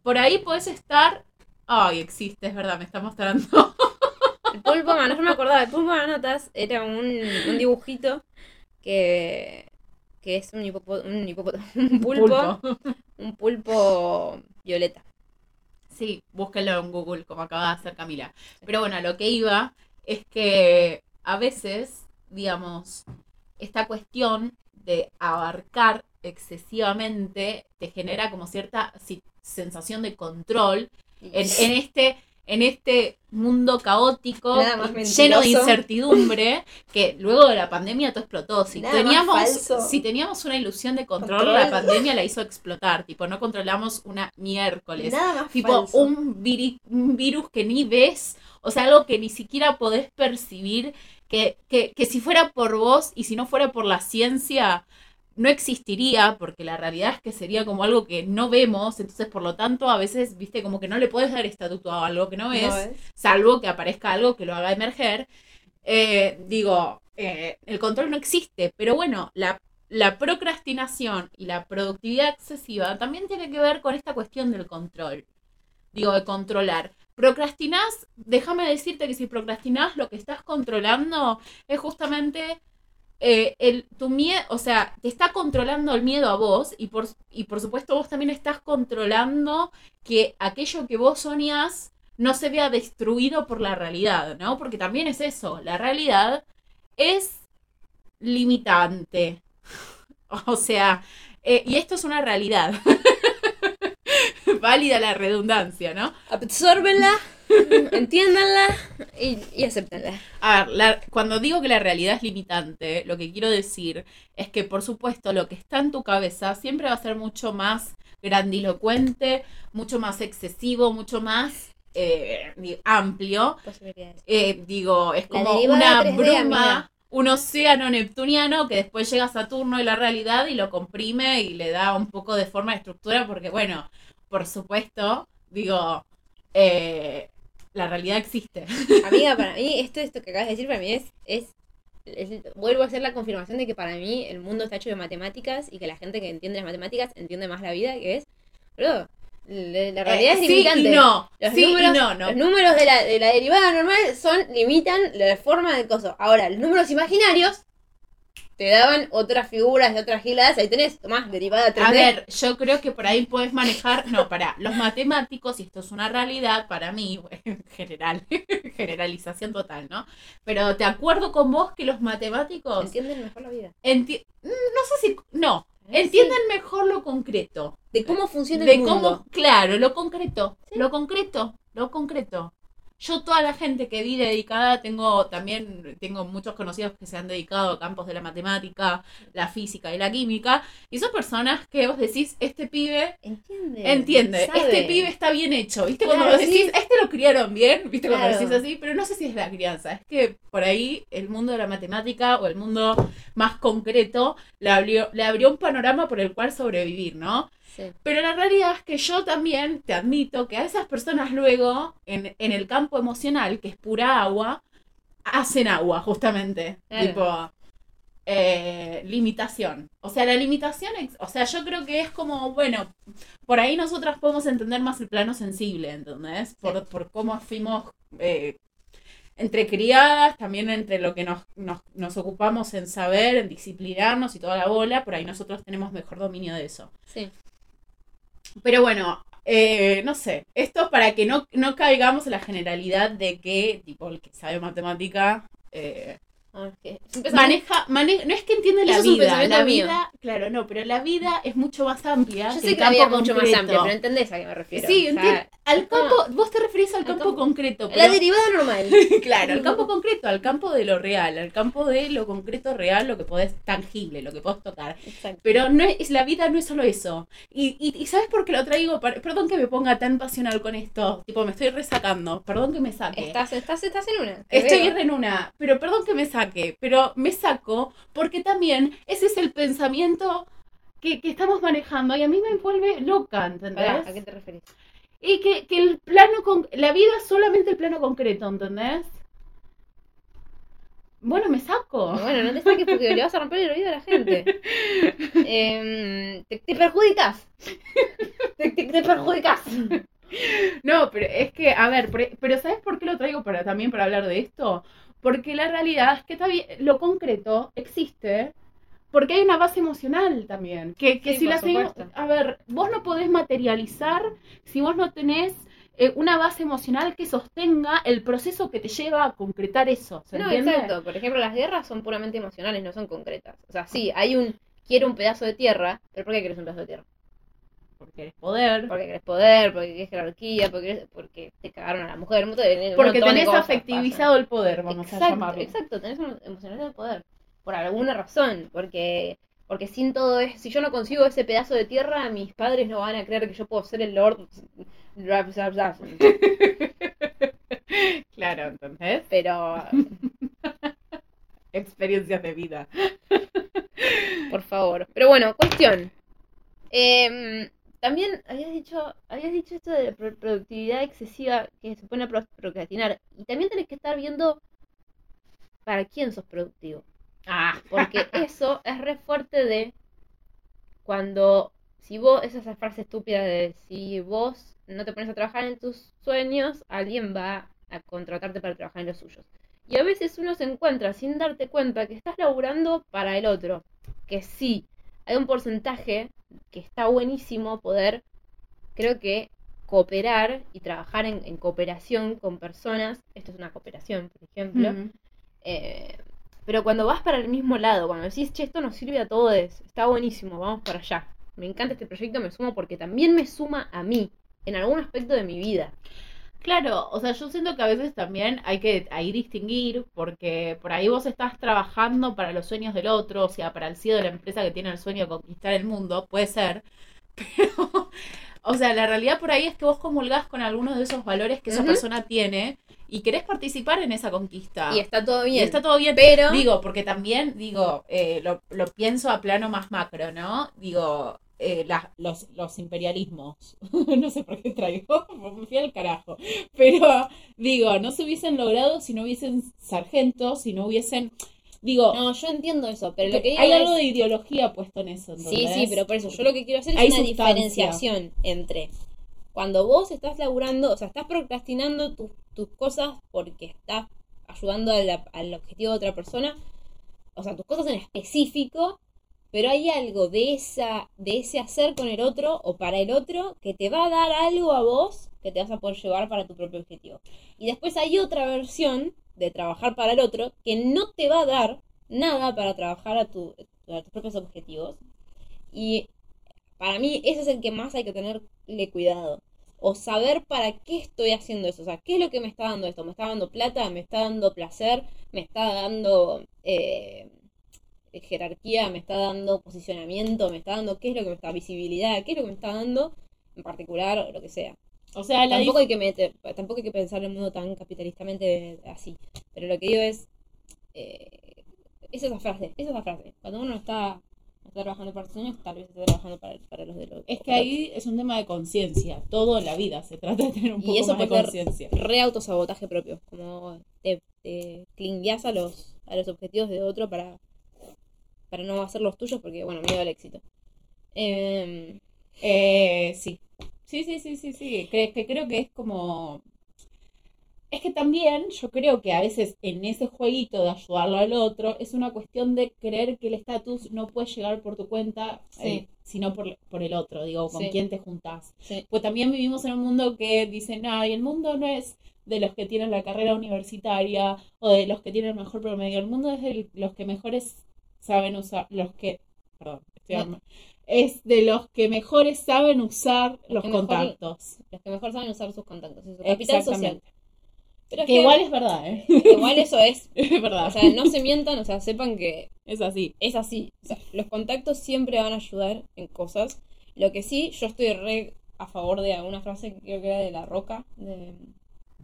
por ahí podés estar... Ay, existe, es verdad, me está mostrando. El pulpo mano, yo me acordaba, el pulpo manotas era un, un dibujito que, que es un, hipopo- un, hipopótamo, un pulpo, un pulpo violeta. Sí, búsquenlo en Google, como acaba de hacer Camila. Pero bueno, lo que iba es que a veces, digamos, esta cuestión de abarcar excesivamente te genera como cierta sensación de control en, en este en este mundo caótico, lleno de incertidumbre, que luego de la pandemia todo explotó. Si Nada teníamos, si teníamos una ilusión de control, Control. la pandemia la hizo explotar. Tipo, no controlamos una miércoles. Nada más Tipo, falso. un, viri- un virus que ni ves, o sea, algo que ni siquiera podés percibir, que, que, que si fuera por vos y si no fuera por la ciencia, no existiría, porque la realidad es que sería como algo que no vemos, entonces por lo tanto a veces, viste, como que no le puedes dar estatuto a algo que no es. salvo que aparezca algo que lo haga emerger. Eh, digo, eh, el control no existe, pero bueno, la, la procrastinación y la productividad excesiva también tiene que ver con esta cuestión del control. Digo, de controlar. Procrastinás, déjame decirte que si procrastinás, lo que estás controlando es justamente eh, el, tu miedo, o sea, te está controlando el miedo a vos y por, y por supuesto vos también estás controlando que aquello que vos soñás no se vea destruido por la realidad, ¿no? Porque también es eso, la realidad es limitante. O sea, eh, y esto es una realidad. Válida la redundancia, ¿no? Absórbenla, entiéndanla y, y acéptenla. A ver, la- cuando digo que la realidad es limitante, lo que quiero decir es que, por supuesto, lo que está en tu cabeza siempre va a ser mucho más grandilocuente, mucho más excesivo, mucho más eh, amplio. Posibilidades. Eh, digo, es como una 3D, bruma, amiga. un océano neptuniano que después llega a Saturno y la realidad y lo comprime y le da un poco de forma de estructura, porque, bueno, por supuesto, digo, eh, la realidad existe. Amiga, para mí, esto, esto que acabas de decir, para mí es, es, es- Vuelvo a hacer la confirmación de que para mí el mundo está hecho de matemáticas y que la gente que entiende las matemáticas entiende más la vida, que es. Bro, la, realidad Eh, es sí limitante. y no, Los sí números, y no, no. Los números de la, de la derivada normal son limitan la forma del coso. Ahora, los números imaginarios te daban otras figuras de otras giladas. Ahí tenés, tomás, derivada 3D. A ver, yo creo que por ahí puedes manejar, no, para los matemáticos, y esto es una realidad para mí, en general, generalización total, ¿no? Pero te acuerdo con vos que los matemáticos, entienden mejor la vida. enti- no sé si, no, Eh, entienden mejor lo concreto. De cómo funciona de el mundo. cómo, claro, lo concreto, Sí. lo concreto, lo concreto. Yo toda la gente que vi dedicada, tengo también, tengo muchos conocidos que se han dedicado a campos de la matemática, la física y la química, y son personas que vos decís, este pibe Entiende. entiende, sabe. este pibe está bien hecho, ¿viste? Cuando Claro, vos decís, sí. este lo criaron bien, ¿viste? Cuando Claro. decís así, pero no sé si es la crianza, es que por ahí el mundo de la matemática o el mundo más concreto le abrió, le abrió un panorama por el cual sobrevivir, ¿no? Sí. Pero la realidad es que yo también te admito que a esas personas luego, en, en el campo emocional, que es pura agua, hacen agua, justamente. Claro. Tipo, eh, limitación. O sea, la limitación, o sea, yo creo que es como, bueno, por ahí nosotras podemos entender más el plano sensible, ¿entendés? Por, por cómo fuimos eh, entre criadas, también entre lo que nos, nos, nos ocupamos en saber, en disciplinarnos y toda la bola, por ahí nosotros tenemos mejor dominio de eso. Sí. Pero bueno, eh, no sé, esto es para que no, no caigamos en la generalidad de que, tipo, el que sabe matemática eh, Ah, un pensamiento- maneja, maneja, no es que entiende la vida, la mío. vida, claro, no, pero la vida es mucho más amplia. Yo que sé el que la vida es mucho más amplia, pero entendés a qué me refiero. Sí, O sea, al campo, vos te referís al al campo, campo- concreto, La derivada normal. claro, al campo concreto, al campo de lo real, al campo de lo concreto real, lo que podés tangible, lo que podés tocar. Exacto. Pero no es, la vida no es solo eso. Y, y, y ¿sabes por qué lo traigo? Per- Perdón que me ponga tan pasional con esto. Tipo, me estoy resacando. Perdón que me saque. Estás, estás, estás en una. Estoy veo. en una. Pero perdón que me saque. Pero me saco porque también ese es el pensamiento que, que estamos manejando. Y a mí me vuelve loca, ¿entendés? Pará, ¿A qué te referís? Y que, que el plano, con, la vida es solamente el plano concreto, ¿entendés? Bueno, me saco. Bueno, no te saques porque le vas a romper el oído a la gente. Em, te, te perjudicas. Te, te- te perjudicas. No, pero es que, a ver, pero, pero ¿sabes por qué lo traigo para también para hablar de esto? Porque la realidad es que bien- lo concreto existe porque hay una base emocional también. Que, que Sí, si la seguimos, a ver, vos no podés materializar si vos no tenés eh, una base emocional que sostenga el proceso que te lleva a concretar eso. ¿Se No, entiende? exacto. Por ejemplo, las guerras son puramente emocionales, no son concretas. O sea, sí, hay un quiero un pedazo de tierra, pero ¿por qué quieres un pedazo de tierra? Porque querés poder, Porque querés poder, porque querés jerarquía, porque, querés- porque te cagaron a la mujer. un porque tenés cosas afectivizado el poder, vamos exacto, a llamarlo. Exacto, tenés emocionalidad de poder. Por alguna razón. Porque, porque sin todo eso, si yo no consigo ese pedazo de tierra, mis padres no van a creer que yo puedo ser el Lord. Claro, entonces, Pero, experiencias de vida. por favor. Pero bueno, cuestión. Em, también habías dicho, habías dicho esto de la pro- productividad excesiva que se pone a pro- procrastinar. Y también tenés que estar viendo para quién sos productivo. Ah, Porque eso es re fuerte de cuando, si vos, esa es esa frase estúpida de si vos no te pones a trabajar en tus sueños, alguien va a contratarte para trabajar en los suyos. Y a veces uno se encuentra sin darte cuenta que estás laburando para el otro. Que sí, hay un porcentaje que está buenísimo poder, creo que, cooperar y trabajar en, en cooperación con personas. Esto es una cooperación, por ejemplo. Eh, pero cuando vas para el mismo lado, cuando decís, che, esto nos sirve a todos, está buenísimo, vamos para allá. Me encanta este proyecto, me sumo porque también me suma a mí, en algún aspecto de mi vida. Claro, o sea, yo siento que a veces también hay que ahí distinguir, porque por ahí vos estás trabajando para los sueños del otro, o sea, para el CEO de la empresa que tiene el sueño de conquistar el mundo, puede ser, pero, o sea, la realidad por ahí es que vos comulgás con algunos de esos valores que esa persona tiene y querés participar en esa conquista. Y está todo Y bien. está todo bien, pero Digo, porque también, digo, eh, lo, lo pienso a plano más macro, ¿no? Digo, eh, los, los imperialismos. no sé por qué traigo, me fui al carajo. Pero, digo, no se hubiesen logrado si no hubiesen sargentos, si no hubiesen. Digo, no, yo entiendo eso, pero lo que digo hay es- algo de ideología puesto en eso. Sí, sí, ¿entendés? pero por eso yo lo que quiero hacer es Hay una sustancia. diferenciación entre cuando vos estás laburando, o sea, estás procrastinando tus, tus cosas porque estás ayudando a la- al objetivo de otra persona, o sea, tus cosas en específico, pero hay algo de esa de ese hacer con el otro o para el otro que te va a dar algo a vos que te vas a poder llevar para tu propio objetivo. Y después hay otra versión de trabajar para el otro que no te va a dar nada para trabajar a, a tus propios objetivos. Y para mí ese es el que más hay que tenerle cuidado. O saber para qué estoy haciendo eso. O sea, ¿qué es lo que me está dando esto? ¿Me está dando plata? ¿Me está dando placer? ¿Me está dando eh, jerarquía? ¿Me está dando posicionamiento? ¿Me está dando qué es lo que me está visibilidad? ¿Qué es lo que me está dando en particular? O lo que sea. O sea, la Tampoco hay que meter, tampoco hay que pensar el mundo tan capitalistamente así. Pero lo que digo es, eh, es esa frase, es esa frase. Cuando uno está, está trabajando para sus sueños, tal vez está trabajando para, para los de los Es que ahí es un tema de conciencia. Todo en la vida se trata de tener un Y poco eso más de puede ser- conciencia. re autosabotaje propio, como te, te a los, a los objetivos de otro para, para no hacer los tuyos porque, bueno, miedo al éxito. Em, Eh, sí. Sí, sí, sí, sí, sí. Que, que creo que es como. Es que también yo creo que a veces en ese jueguito de ayudarlo al otro es una cuestión de creer que el estatus no puede llegar por tu cuenta, Sí. eh, sino por, por el otro, digo, con Sí. quién te juntás. sí, Pues también vivimos en un mundo que dice, no, y el mundo no es de los que tienen la carrera universitaria o de los que tienen el mejor promedio, el mundo es de los que mejores saben usar, los que, perdón, estoy No. es de los que mejores saben usar los mejor- contactos. los que mejor saben usar sus contactos, su capital social. Pero es Que que igual es verdad, ¿eh? igual eso es es verdad. O sea, no se mientan, o sea, sepan que es así. es así. O sea, los contactos siempre van a ayudar en cosas. Lo que sí, yo estoy re a favor de alguna frase que creo que era de La Roca, de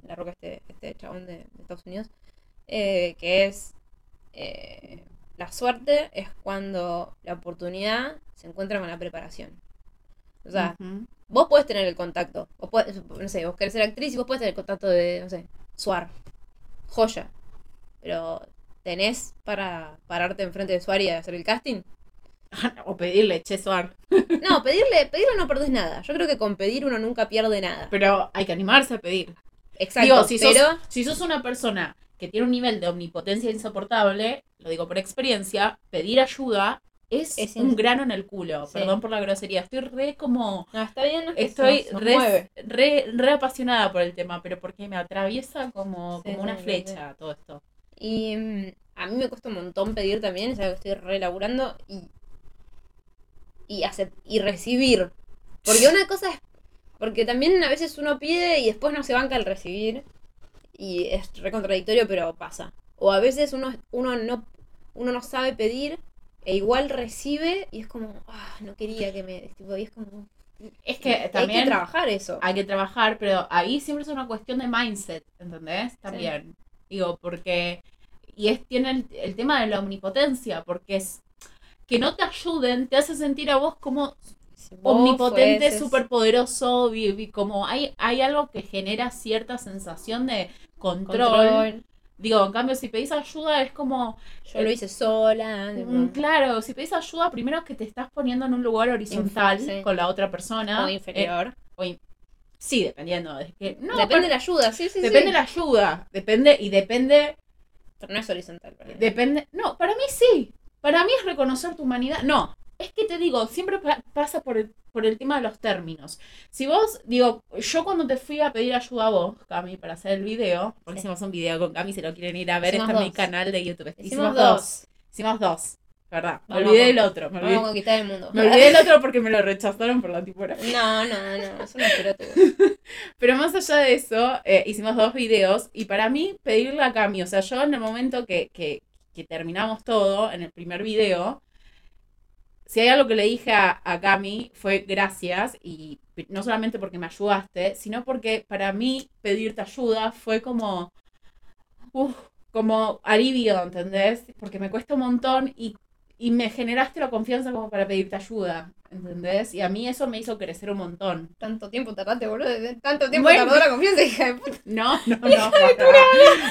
La Roca, este, este chabón de, de Estados Unidos, eh, que es eh, la suerte es cuando la oportunidad se encuentra con la preparación. O sea, vos podés tener el contacto. Vos podés, no sé, vos querés ser actriz y vos podés tener el contacto de, no sé, Suar. Joya. Pero, ¿tenés para pararte enfrente de Suar y hacer el casting? o pedirle, che, Suar. No, pedirle, pedirle no perdés nada. Yo creo que con pedir uno nunca pierde nada. Pero hay que animarse a pedir. Exacto, Digo, si sos, pero si sos una persona que tiene un nivel de omnipotencia insoportable, lo digo por experiencia, pedir ayuda es, Es un grano en el culo. Sí. Perdón por la grosería. Estoy re como. no, está bien, es que Estoy re, re, re apasionada por el tema, pero porque me atraviesa como, Sí, como una flecha todo esto. Y mm, a mí me cuesta un montón pedir también, es algo que estoy relaburando y, y, acep- y recibir Porque una cosa es. Porque también a veces uno pide y después no se banca al recibir. Y es re contradictorio, pero pasa. O a veces uno, uno, no, uno no sabe pedir e igual recibe y es como, ah, no quería que me. Tipo, y es como. Es que Hay también que trabajar eso. hay que trabajar, pero ahí siempre es una cuestión de mindset, ¿entendés? También. Digo, porque. Y es, tiene el, el tema de la omnipotencia, porque es. Que no te ayuden te hace sentir a vos como Si omnipotente, fueses- superpoderoso, como hay, hay algo que genera cierta sensación de control. control. Digo, en cambio, si pedís ayuda es como, Yo lo hice sola. mm, claro, si pedís ayuda, primero es que te estás poniendo en un lugar horizontal sí. con la otra persona. o inferior. Eh, o in- sí, dependiendo. Es que, no, Depende pero- de la ayuda, sí, sí, depende sí. la ayuda, depende, y depende, Pero no es horizontal. para mí. depende, no, para mí sí, para mí es reconocer tu humanidad, no, es que te digo, siempre pa- pasa por el, por el tema de los términos. Si vos, digo, yo cuando te fui a pedir ayuda a vos, Cami, para hacer el video, porque Sí. hicimos un video con Cami, si lo quieren ir a ver, Hicimos está en mi dos. canal de YouTube. Hicimos dos. Hicimos dos, ¿verdad? Me Vamos olvidé del otro, me Vamos olvidé, a conquistar el mundo. me olvidé del otro porque me lo rechazaron por la tipografía. No, no, no, es una pelotuda. Pero más allá de eso, eh, hicimos dos videos y para mí pedirle a Cami, o sea, yo en el momento que, que, que terminamos todo, en el primer video, si hay algo que le dije a, a Cami fue gracias y no solamente porque me ayudaste, sino porque para mí pedirte ayuda fue como, uf, como alivio, ¿entendés? Porque me cuesta un montón y, y me generaste la confianza como para pedirte ayuda, ¿entendés? Y a mí eso me hizo crecer un montón. Tanto tiempo tardaste, boludo. Tanto tiempo Bueno. tardó la confianza, hija de puta. No, no, no.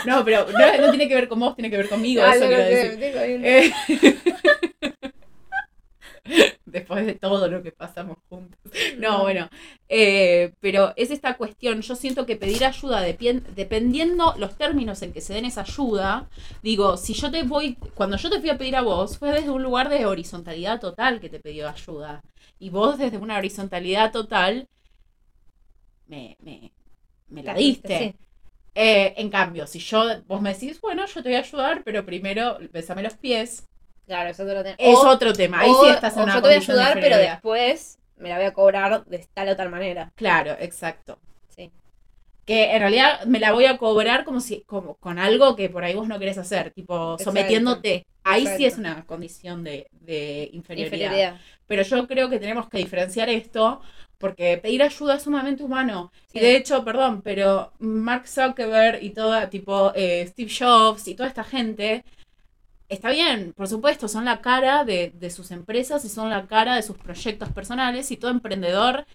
No, pero no, no tiene que ver con vos, tiene que ver conmigo. Ah, eso quiero decir. tengo Eh, Después de todo lo que pasamos juntos. No, bueno. eh, pero es esta cuestión. Yo siento que pedir ayuda, dependiendo los términos en que se den esa ayuda, digo, si yo te voy, cuando yo te fui a pedir a vos, fue desde un lugar de horizontalidad total que te pidió ayuda. Y vos desde una horizontalidad total me, me, me la diste. Sí. Eh, en cambio, si yo, vos me decís, bueno, yo te voy a ayudar, pero primero besame los pies, Claro, eso te lo tengo. es O- otro tema. Ahí o- sí estás en una yo te voy a de ayudar, pero después me la voy a cobrar de tal o tal manera. Claro, exacto. Sí. Que en realidad me la voy a cobrar como si, como con algo que por ahí vos no querés hacer, tipo Exacto. sometiéndote. Ahí sí es una condición de, de inferioridad. Inferioridad. Pero yo creo que tenemos que diferenciar esto porque pedir ayuda es sumamente humano. Sí. Y de hecho, perdón, pero Mark Zuckerberg y toda, tipo eh, Steve Jobs y toda esta gente, está bien, por supuesto, son la cara de, de sus empresas y son la cara de sus proyectos personales y todo emprendedor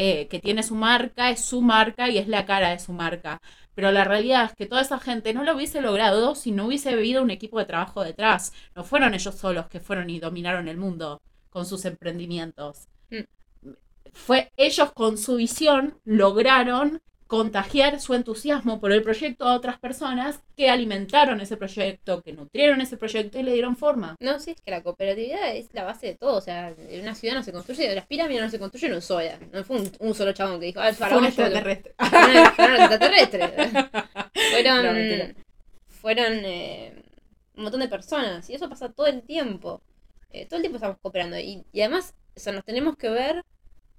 eh, que tiene su marca es su marca y es la cara de su marca. Pero la realidad es que toda esa gente no lo hubiese logrado si no hubiese habido un equipo de trabajo detrás. No fueron ellos solos que fueron y dominaron el mundo con sus emprendimientos. Mm. Fue ellos con su visión lograron contagiar su entusiasmo por el proyecto a otras personas que alimentaron ese proyecto, que nutrieron ese proyecto y le dieron forma. No, sí, es que la cooperatividad es la base de todo. O sea, una ciudad no se construye, las pirámides no se construyen un sola. No fue un, un solo chabón que dijo, ah, Fue un faraón, yo- extraterrestre. Fueron, fueron extraterrestres. Fueron, No, mentira. fueron eh, un montón de personas. Y eso pasa todo el tiempo. Eh, todo el tiempo estamos cooperando. Y, y además, o sea, nos tenemos que ver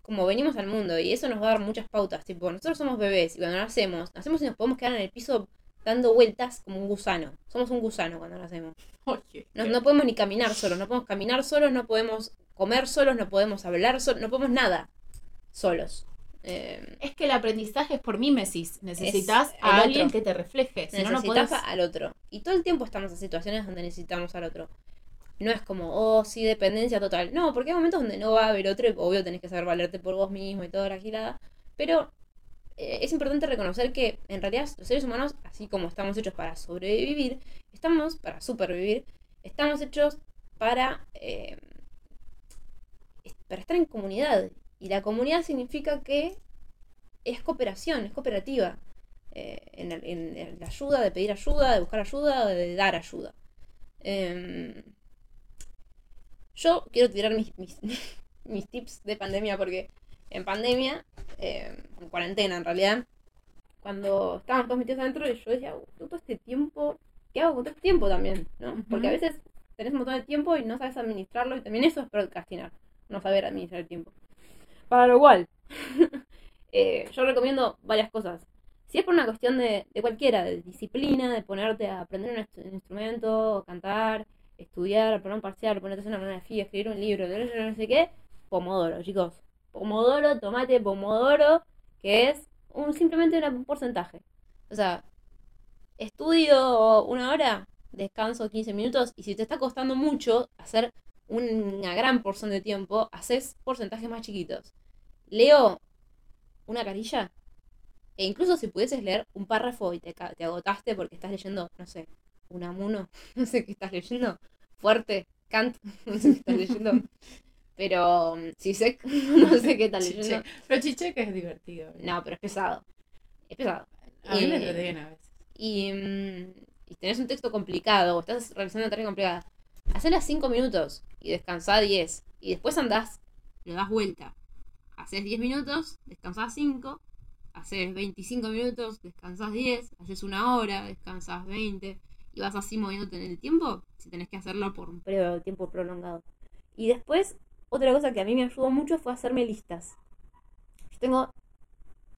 como venimos al mundo. Y eso nos va a dar muchas pautas. Tipo, nosotros somos bebés y cuando nacemos, nacemos y nos podemos quedar en el piso dando vueltas como un gusano. Somos un gusano cuando nacemos. Oye, No, no podemos ni caminar solos, no podemos caminar solos, no podemos comer solos, no podemos hablar solos, no podemos nada solos. Eh, Es que el aprendizaje es por mímesis. Necesitas Es a alguien otro. que te refleje. Si no, no necesitas podés... al otro. Y todo el tiempo estamos en situaciones donde necesitamos al otro. No es como, oh, sí, dependencia total. No, porque hay momentos donde no va a haber otro obvio tenés que saber valerte por vos mismo y toda la. Pero eh, es importante reconocer que en realidad los seres humanos, así como estamos hechos para sobrevivir, estamos para supervivir, estamos hechos para, eh, para estar en comunidad. Y la comunidad significa que es cooperación, es cooperativa. eh, en- en la ayuda, de pedir ayuda, de buscar ayuda, de dar ayuda. Em, yo quiero tirar mis, mis, mis tips de pandemia porque en pandemia, em, en cuarentena en realidad, cuando estaban todos metidos adentro, yo decía, "Uh, todo este tiempo, ¿qué hago con todo este tiempo también? ¿no? Porque a veces tenés un montón de tiempo y no sabes administrarlo y también eso es procrastinar, no saber administrar el tiempo. Para lo cual, eh, yo recomiendo varias cosas. Si es por una cuestión de, de cualquiera, de disciplina, de ponerte a aprender un, un instrumento, cantar, estudiar, poner un parcial, ponerte una monografía, escribir un libro, no sé qué, Pomodoro, chicos. Pomodoro, tomate Pomodoro, que es un simplemente un porcentaje. O sea, estudio una hora, descanso 15 minutos, y si te está costando mucho hacer una gran porción de tiempo, haces porcentajes más chiquitos. Leo una carilla, e incluso si pudieses leer un párrafo y te, te agotaste porque estás leyendo, no sé, un amuno, no sé qué estás leyendo, fuerte, Kant, no sé qué estás leyendo, pero mm, si sé, no sé qué estás leyendo. Chiche. Pero chiche que es divertido. No, pero es pesado. Es pesado. A mí me Eh, entretiene a veces. Y, mm, y tenés un texto complicado o estás realizando una tarea complicada, hacela 5 minutos y descansá 10. Y después andás, le das vuelta. Haces 10 minutos, descansás 5. Haces 25 minutos, descansás 10. Haces una hora, descansás 20. Vas así moviéndote en el tiempo si tenés que hacerlo por un periodo de tiempo prolongado. Y después, otra cosa que a mí me ayudó mucho fue hacerme listas. Yo tengo,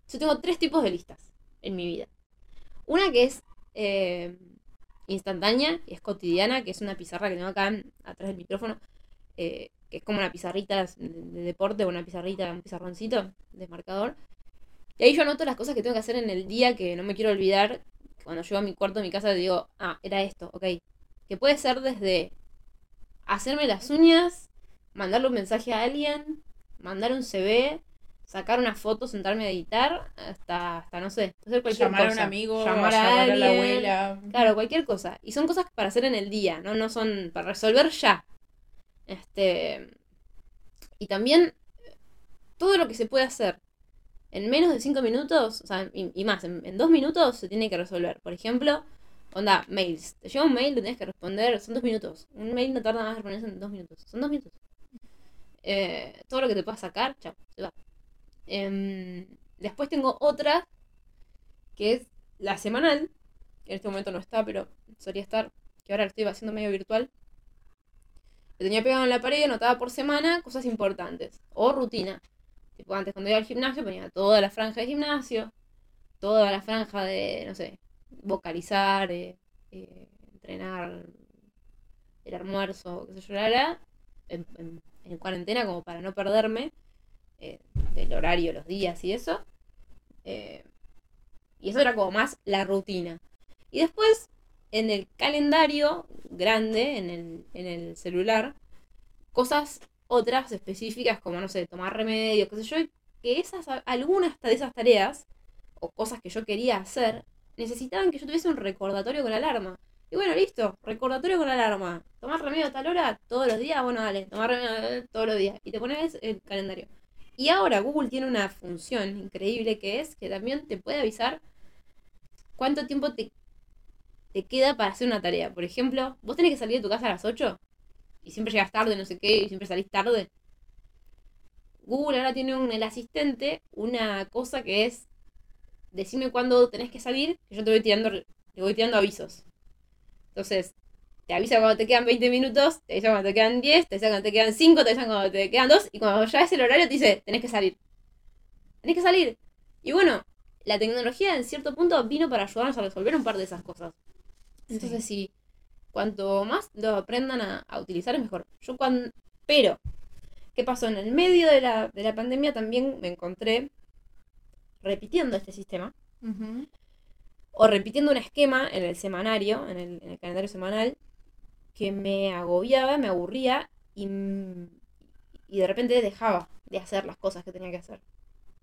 yo tengo tres tipos de listas en mi vida. Una que es eh, instantánea, que es cotidiana, que es una pizarra que tengo acá atrás del micrófono, eh, que es como una pizarrita de deporte o una pizarrita, un pizarroncito de marcador. Y ahí yo anoto las cosas que tengo que hacer en el día que no me quiero olvidar. Cuando llego a mi cuarto, a mi casa, digo, ah, era esto, ok. Que puede ser desde hacerme las uñas, mandarle un mensaje a alguien, mandar un CV, sacar una foto, sentarme a editar, hasta, hasta no sé, hacer cualquier Llamar a un amigo, llamar, llamar a, a, la alguien. abuela. Claro, cualquier cosa. Y son cosas para hacer en el día, ¿no? No son para resolver ya. Este. Y también todo lo que se puede hacer en menos de 5 minutos, o sea, y, y más, en, en 2 minutos se tiene que resolver. Por ejemplo, onda, mails. Te llega un mail, lo tienes que responder, son 2 minutos. Un mail no tarda más de responderse en 2 minutos. Son 2 minutos. Eh, todo lo que te puedas sacar, chao, se va. Em, después tengo otra que es la semanal, que en este momento no está, pero solía estar, que ahora lo estoy haciendo medio virtual. Lo tenía pegado en la pared, anotaba por semana cosas importantes. O rutina. Antes cuando iba al gimnasio ponía toda la franja de gimnasio, toda la franja de, no sé, vocalizar, eh, eh, entrenar, el almuerzo, qué sé yo, la, en, en- en cuarentena como para no perderme eh, del horario, los días y eso. Eh, y eso era como más la rutina. Y después, en el calendario grande, en el, en el celular, cosas otras específicas como, no sé, tomar remedio, qué sé yo, que esas, algunas de esas tareas, o cosas que yo quería hacer, necesitaban que yo tuviese un recordatorio con alarma. Y bueno, listo, recordatorio con alarma. Tomar remedio a tal hora todos los días, bueno, dale, tomar remedio eh, todos los días. Y te pones el calendario. Y ahora Google tiene una función increíble que es que también te puede avisar cuánto tiempo te, te queda para hacer una tarea. Por ejemplo, vos tenés que salir de tu casa a las 8 y siempre llegas tarde, no sé qué, y siempre salís tarde. Google ahora tiene un, el asistente una cosa que es decime cuándo tenés que salir, que yo te voy tirando, te voy tirando avisos. Entonces, te avisa cuando te quedan 20 minutos, te avisa cuando te quedan 10, te avisa cuando te quedan 5, te avisa cuando te quedan 2, y cuando ya es el horario te dice, tenés que salir. Tenés que salir. Y bueno, la tecnología en cierto punto vino para ayudarnos a resolver un par de esas cosas. Entonces, sí, cuanto más lo aprendan a, a utilizar es mejor. Yo cuando... Pero, ¿qué pasó? En el medio de la, de la pandemia también me encontré repitiendo este sistema o repitiendo un esquema en el semanario, en el, en el calendario semanal, que me agobiaba, me aburría y, y de repente dejaba de hacer las cosas que tenía que hacer.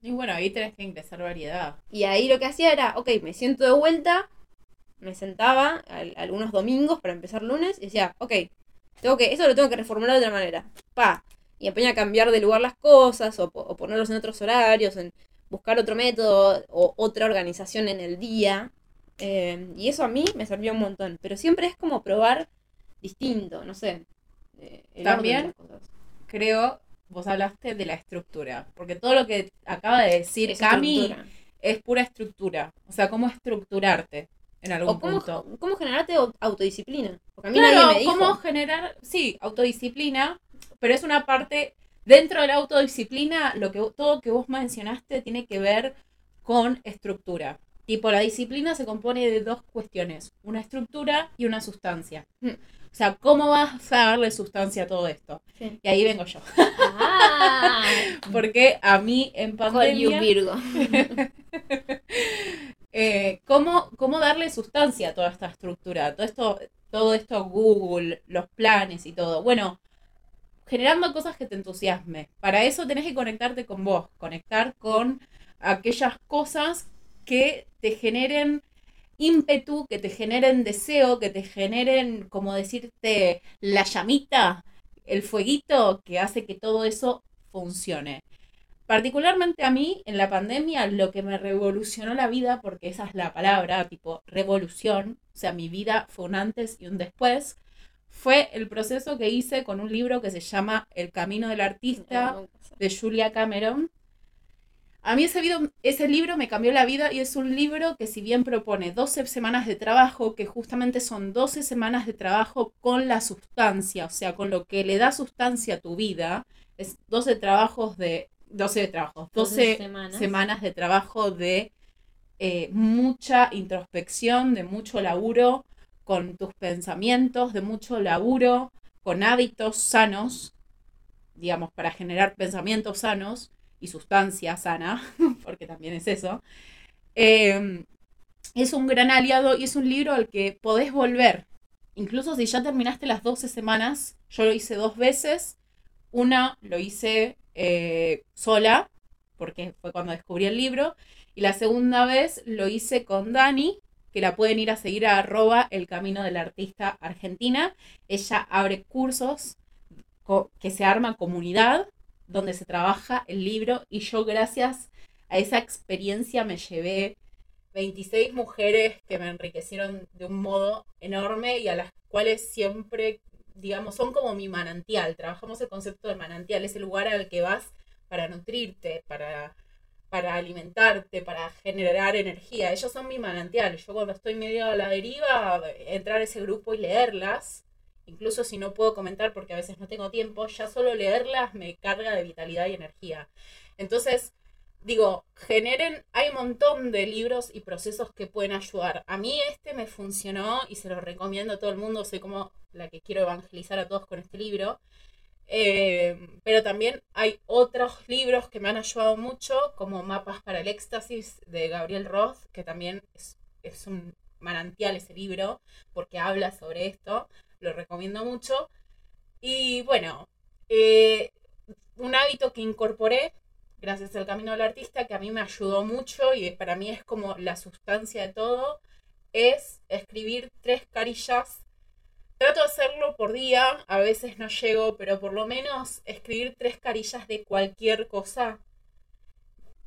Y bueno, ahí tenés que ingresar variedad. Y ahí lo que hacía era, ok, me siento de vuelta, me sentaba al- algunos domingos para empezar lunes y decía, ok, tengo que, eso lo tengo que reformular de otra manera. Pa. Y ponía a cambiar de lugar las cosas o, po- o ponerlos en otros horarios, en buscar otro método o otra organización en el día. Eh, y eso a mí me sirvió un montón. Pero siempre es como probar distinto, no sé. eh, el orden de También las cosas. Creo, vos hablaste de la estructura, porque todo lo que acaba de decir Es Cami estructura. es pura estructura. O sea, cómo estructurarte en algún O cómo, punto. cómo generarte au- autodisciplina. Porque a mí Claro, nadie me dijo. cómo generar, sí, autodisciplina, pero es una parte Dentro de la autodisciplina, lo que, todo que vos mencionaste tiene que ver con estructura. Tipo, la disciplina se compone de dos cuestiones, una estructura y una sustancia. Mm. O sea, ¿cómo vas a darle sustancia a todo esto? Sí. Y ahí vengo yo. Ah, Porque a mí en pandemia... Virgo. eh, ¿cómo, ¿Cómo darle sustancia a toda esta estructura? Todo esto, todo esto Google, los planes y todo. Bueno, generando cosas que te entusiasme. Para eso tenés que conectarte con vos, conectar con aquellas cosas que te generen ímpetu, que te generen deseo, que te generen, como decirte, la llamita, el fueguito que hace que todo eso funcione. Particularmente a mí, en la pandemia, lo que me revolucionó la vida, porque esa es la palabra, tipo revolución, o sea, mi vida fue un antes y un después, fue el proceso que hice con un libro que se llama El Camino del Artista de Julia Cameron. A mí ese, video- ese libro me cambió la vida y es un libro que si bien propone 12 semanas de trabajo, que justamente son 12 semanas de trabajo con la sustancia, o sea, con lo que le da sustancia a tu vida, es 12 trabajos de... 12 de trabajos, 12 semanas. semanas de trabajo de eh, mucha introspección, de mucho laburo con tus pensamientos, de mucho laburo con hábitos sanos, digamos, para generar pensamientos sanos y sustancia sana, porque también es eso. Eh, es un gran aliado y es un libro al que podés volver. Incluso si ya terminaste las 12 semanas, yo lo hice dos veces. Una lo hice eh, sola, porque fue cuando descubrí el libro. Y la segunda vez lo hice con Dani, que la pueden ir a seguir a arroba el camino del artista argentina. Ella abre cursos que se arma comunidad donde se trabaja el libro y yo gracias a esa experiencia me llevé 26 mujeres que me enriquecieron de un modo enorme y a las cuales siempre, digamos, son como mi manantial. Trabajamos el concepto de manantial, es el lugar al que vas para nutrirte, para, para alimentarte, para generar energía. Ellos son mi manantial. Yo cuando estoy medio a la deriva, entrar a ese grupo y leerlas, incluso si no puedo comentar porque a veces no tengo tiempo, ya solo leerlas me carga de vitalidad y energía. Entonces, digo, generen, hay un montón de libros y procesos que pueden ayudar. A mí este me funcionó y se lo recomiendo a todo el mundo, soy como la que quiero evangelizar a todos con este libro. Eh, pero también hay otros libros que me han ayudado mucho, como Mapas para el Éxtasis de Gabriel Roth, que también es, es un manantial ese libro, porque habla sobre esto, lo recomiendo mucho. Y bueno, eh, un hábito que incorporé gracias al Camino del Artista, que a mí me ayudó mucho y para mí es como la sustancia de todo, es escribir tres carillas. Trato de hacerlo por día, a veces no llego, pero por lo menos escribir tres carillas de cualquier cosa.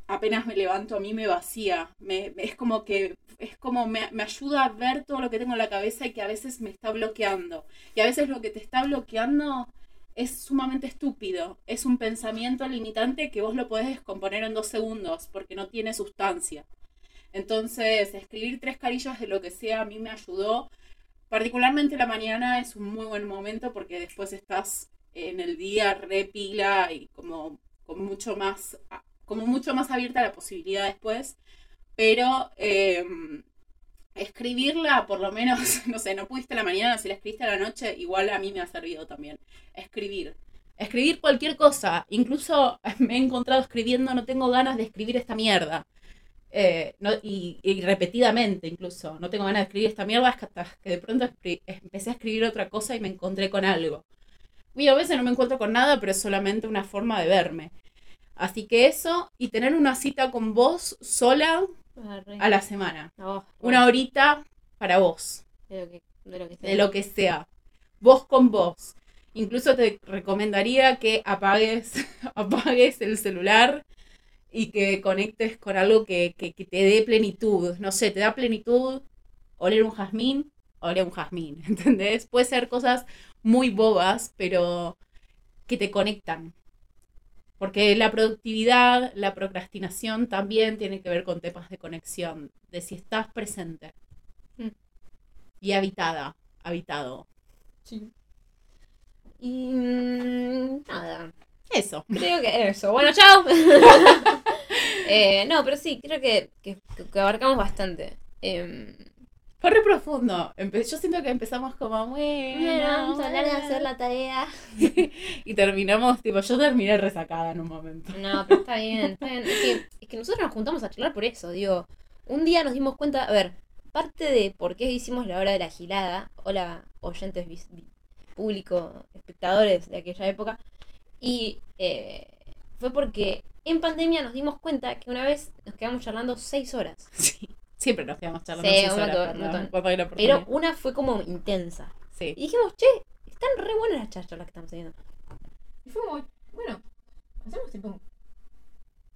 Apenas me levanto, a mí me vacía. Me, es como que es como me, me ayuda a ver todo lo que tengo en la cabeza y que a veces me está bloqueando. Y a veces lo que te está bloqueando es sumamente estúpido. Es un pensamiento limitante que vos lo podés descomponer en dos segundos porque no tiene sustancia. Entonces, escribir tres carillas de lo que sea a mí me ayudó. Particularmente la mañana es un muy buen momento porque después estás en el día repila y como, como mucho más como mucho más abierta la posibilidad después. Pero eh, escribirla, por lo menos, no sé, no pudiste a la mañana, si la escribiste a la noche, igual a mí me ha servido también. Escribir. Escribir cualquier cosa. Incluso me he encontrado escribiendo, no tengo ganas de escribir esta mierda. Eh, no, y, y, repetidamente incluso, no tengo ganas de escribir esta mierda, hasta que de pronto empecé a escribir otra cosa y me encontré con algo. Y a veces no me encuentro con nada, pero es solamente una forma de verme. Así que eso, y tener una cita con vos sola a la semana. Oh, Una horita para vos. de lo que, de lo que sea. De lo que sea. Vos con vos. Incluso te recomendaría que apagues, apagues el celular y que conectes con algo que, que, que, te dé plenitud. No sé, te da plenitud oler un jazmín, oler un jazmín, ¿entendés? Puede ser cosas muy bobas, pero que te conectan. Porque la productividad, la procrastinación también tiene que ver con temas de conexión, de si estás presente Mm. y habitada, habitado. Sí. Y mm, nada, Eso. Creo que eso. Bueno, chao. Eh, no, pero sí, creo que, que- que abarcamos bastante. Em, Fue re profundo. Empe- yo siento que empezamos como, bueno, bueno, vamos a hablar de bueno". hacer la tarea. Y terminamos, tipo, yo terminé resacada en un momento. No, pero está bien, está bien. Es que, es que nosotros nos juntamos a charlar por eso, digo. Un día nos dimos cuenta, a ver, parte de por qué hicimos la hora de la gilada, hola oyentes, público, espectadores de aquella época, y eh, fue porque en pandemia nos dimos cuenta que una vez nos quedamos charlando seis horas. Sí. Siempre nos quedamos charlando Sí, un horas montón, Pero una fue como intensa. Sí. Y dijimos, che, están re buenas las charlas que estamos teniendo. Y fue muy, bueno, hacemos tipo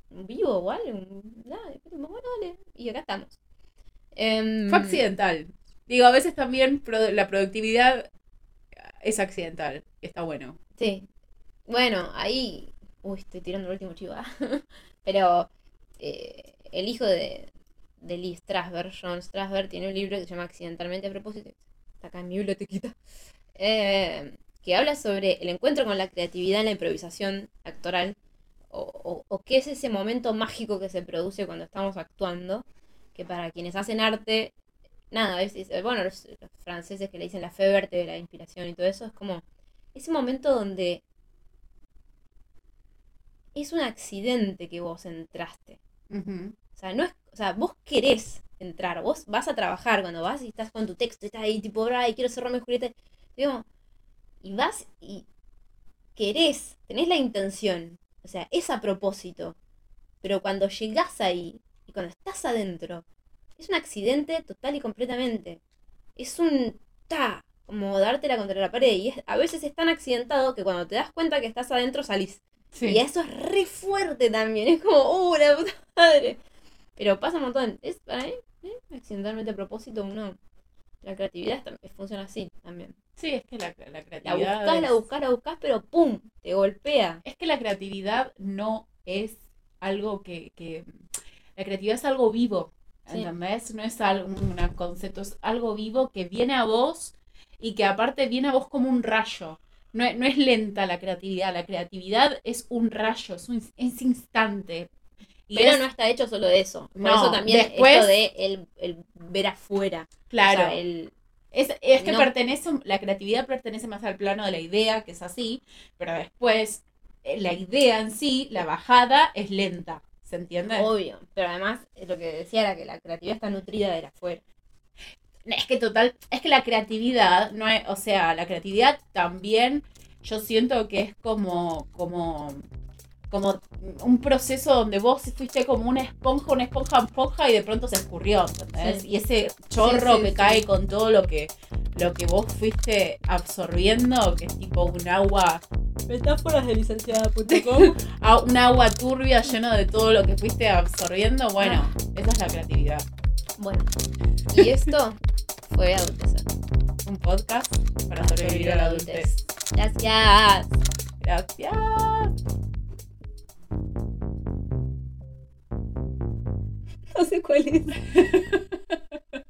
un vivo algo. un- nada, dijimos, bueno, dale. Y acá estamos. Em, Fue accidental. Digo, a veces también pro- la productividad es accidental. Está bueno. Sí. Bueno, ahí. Uy, estoy tirando el último chivo. ah. Pero eh, el hijo de, de Lee Strasberg, John Strasberg, tiene un libro que se llama Accidentalmente a propósito. Está acá en mi bibliotequita. eh, que habla sobre el encuentro con la creatividad en la improvisación actoral. O, o, o qué es ese momento mágico que se produce cuando estamos actuando. Que para quienes hacen arte, nada, es, es- bueno, los, los franceses que le dicen la fe verte de la inspiración y todo eso, es como ese momento donde es un accidente que vos entraste. O sea, no es, o sea, vos querés entrar, vos vas a trabajar cuando vas y estás con tu texto y estás ahí tipo, ay, quiero cerrarme Julieta. Digo, y vas y querés, tenés la intención, o sea, es a propósito. Pero cuando llegás ahí y cuando estás adentro, es un accidente total y completamente. Es un ta, como dártela contra la pared. Y es- a veces es tan accidentado que cuando te das cuenta que estás adentro salís. Sí. Y eso es re fuerte también. Es como, ¡uh, la puta madre! Pero pasa un montón. Es para mí, ¿eh? accidentalmente a propósito, uno. La creatividad tam- funciona así también. Sí, es que la, la La creatividad. buscas, la es- buscas, la buscas, pero ¡pum! Te golpea. Es que la creatividad no es algo que, que- La creatividad es algo vivo, Sí. ¿entendés? No es algo, un concepto, es algo vivo que viene a vos y que aparte viene a vos como un rayo. No, es- no es lenta la creatividad, la creatividad es un rayo, es, un, es instante. Y pero es- no está hecho solo de eso. Por No, eso también después- esto de el, el ver afuera. claro, O sea, el, Es, es que No. pertenece, la creatividad pertenece más al plano de la idea, que es así, pero después eh, la idea en sí, la bajada, es lenta. ¿Se entiende? obvio. Pero además, lo que decía era que la creatividad está nutrida de afuera. Es que total, es que la creatividad, no es, o sea, la creatividad también, yo siento que es como, como, como un proceso donde vos fuiste como una esponja, una esponja, esponja y de pronto se escurrió, ¿entendés? Sí. Y ese chorro Sí, sí, que cae con todo lo que, lo que vos fuiste absorbiendo, que es tipo un agua, Metáforas de licenciada.com. a- un agua turbia lleno de todo lo que fuiste absorbiendo, bueno, Ah. esa es la creatividad. bueno, y esto fue adultez. Un podcast para sobrevivir a la adultez. Gracias. Gracias. fazer colisão.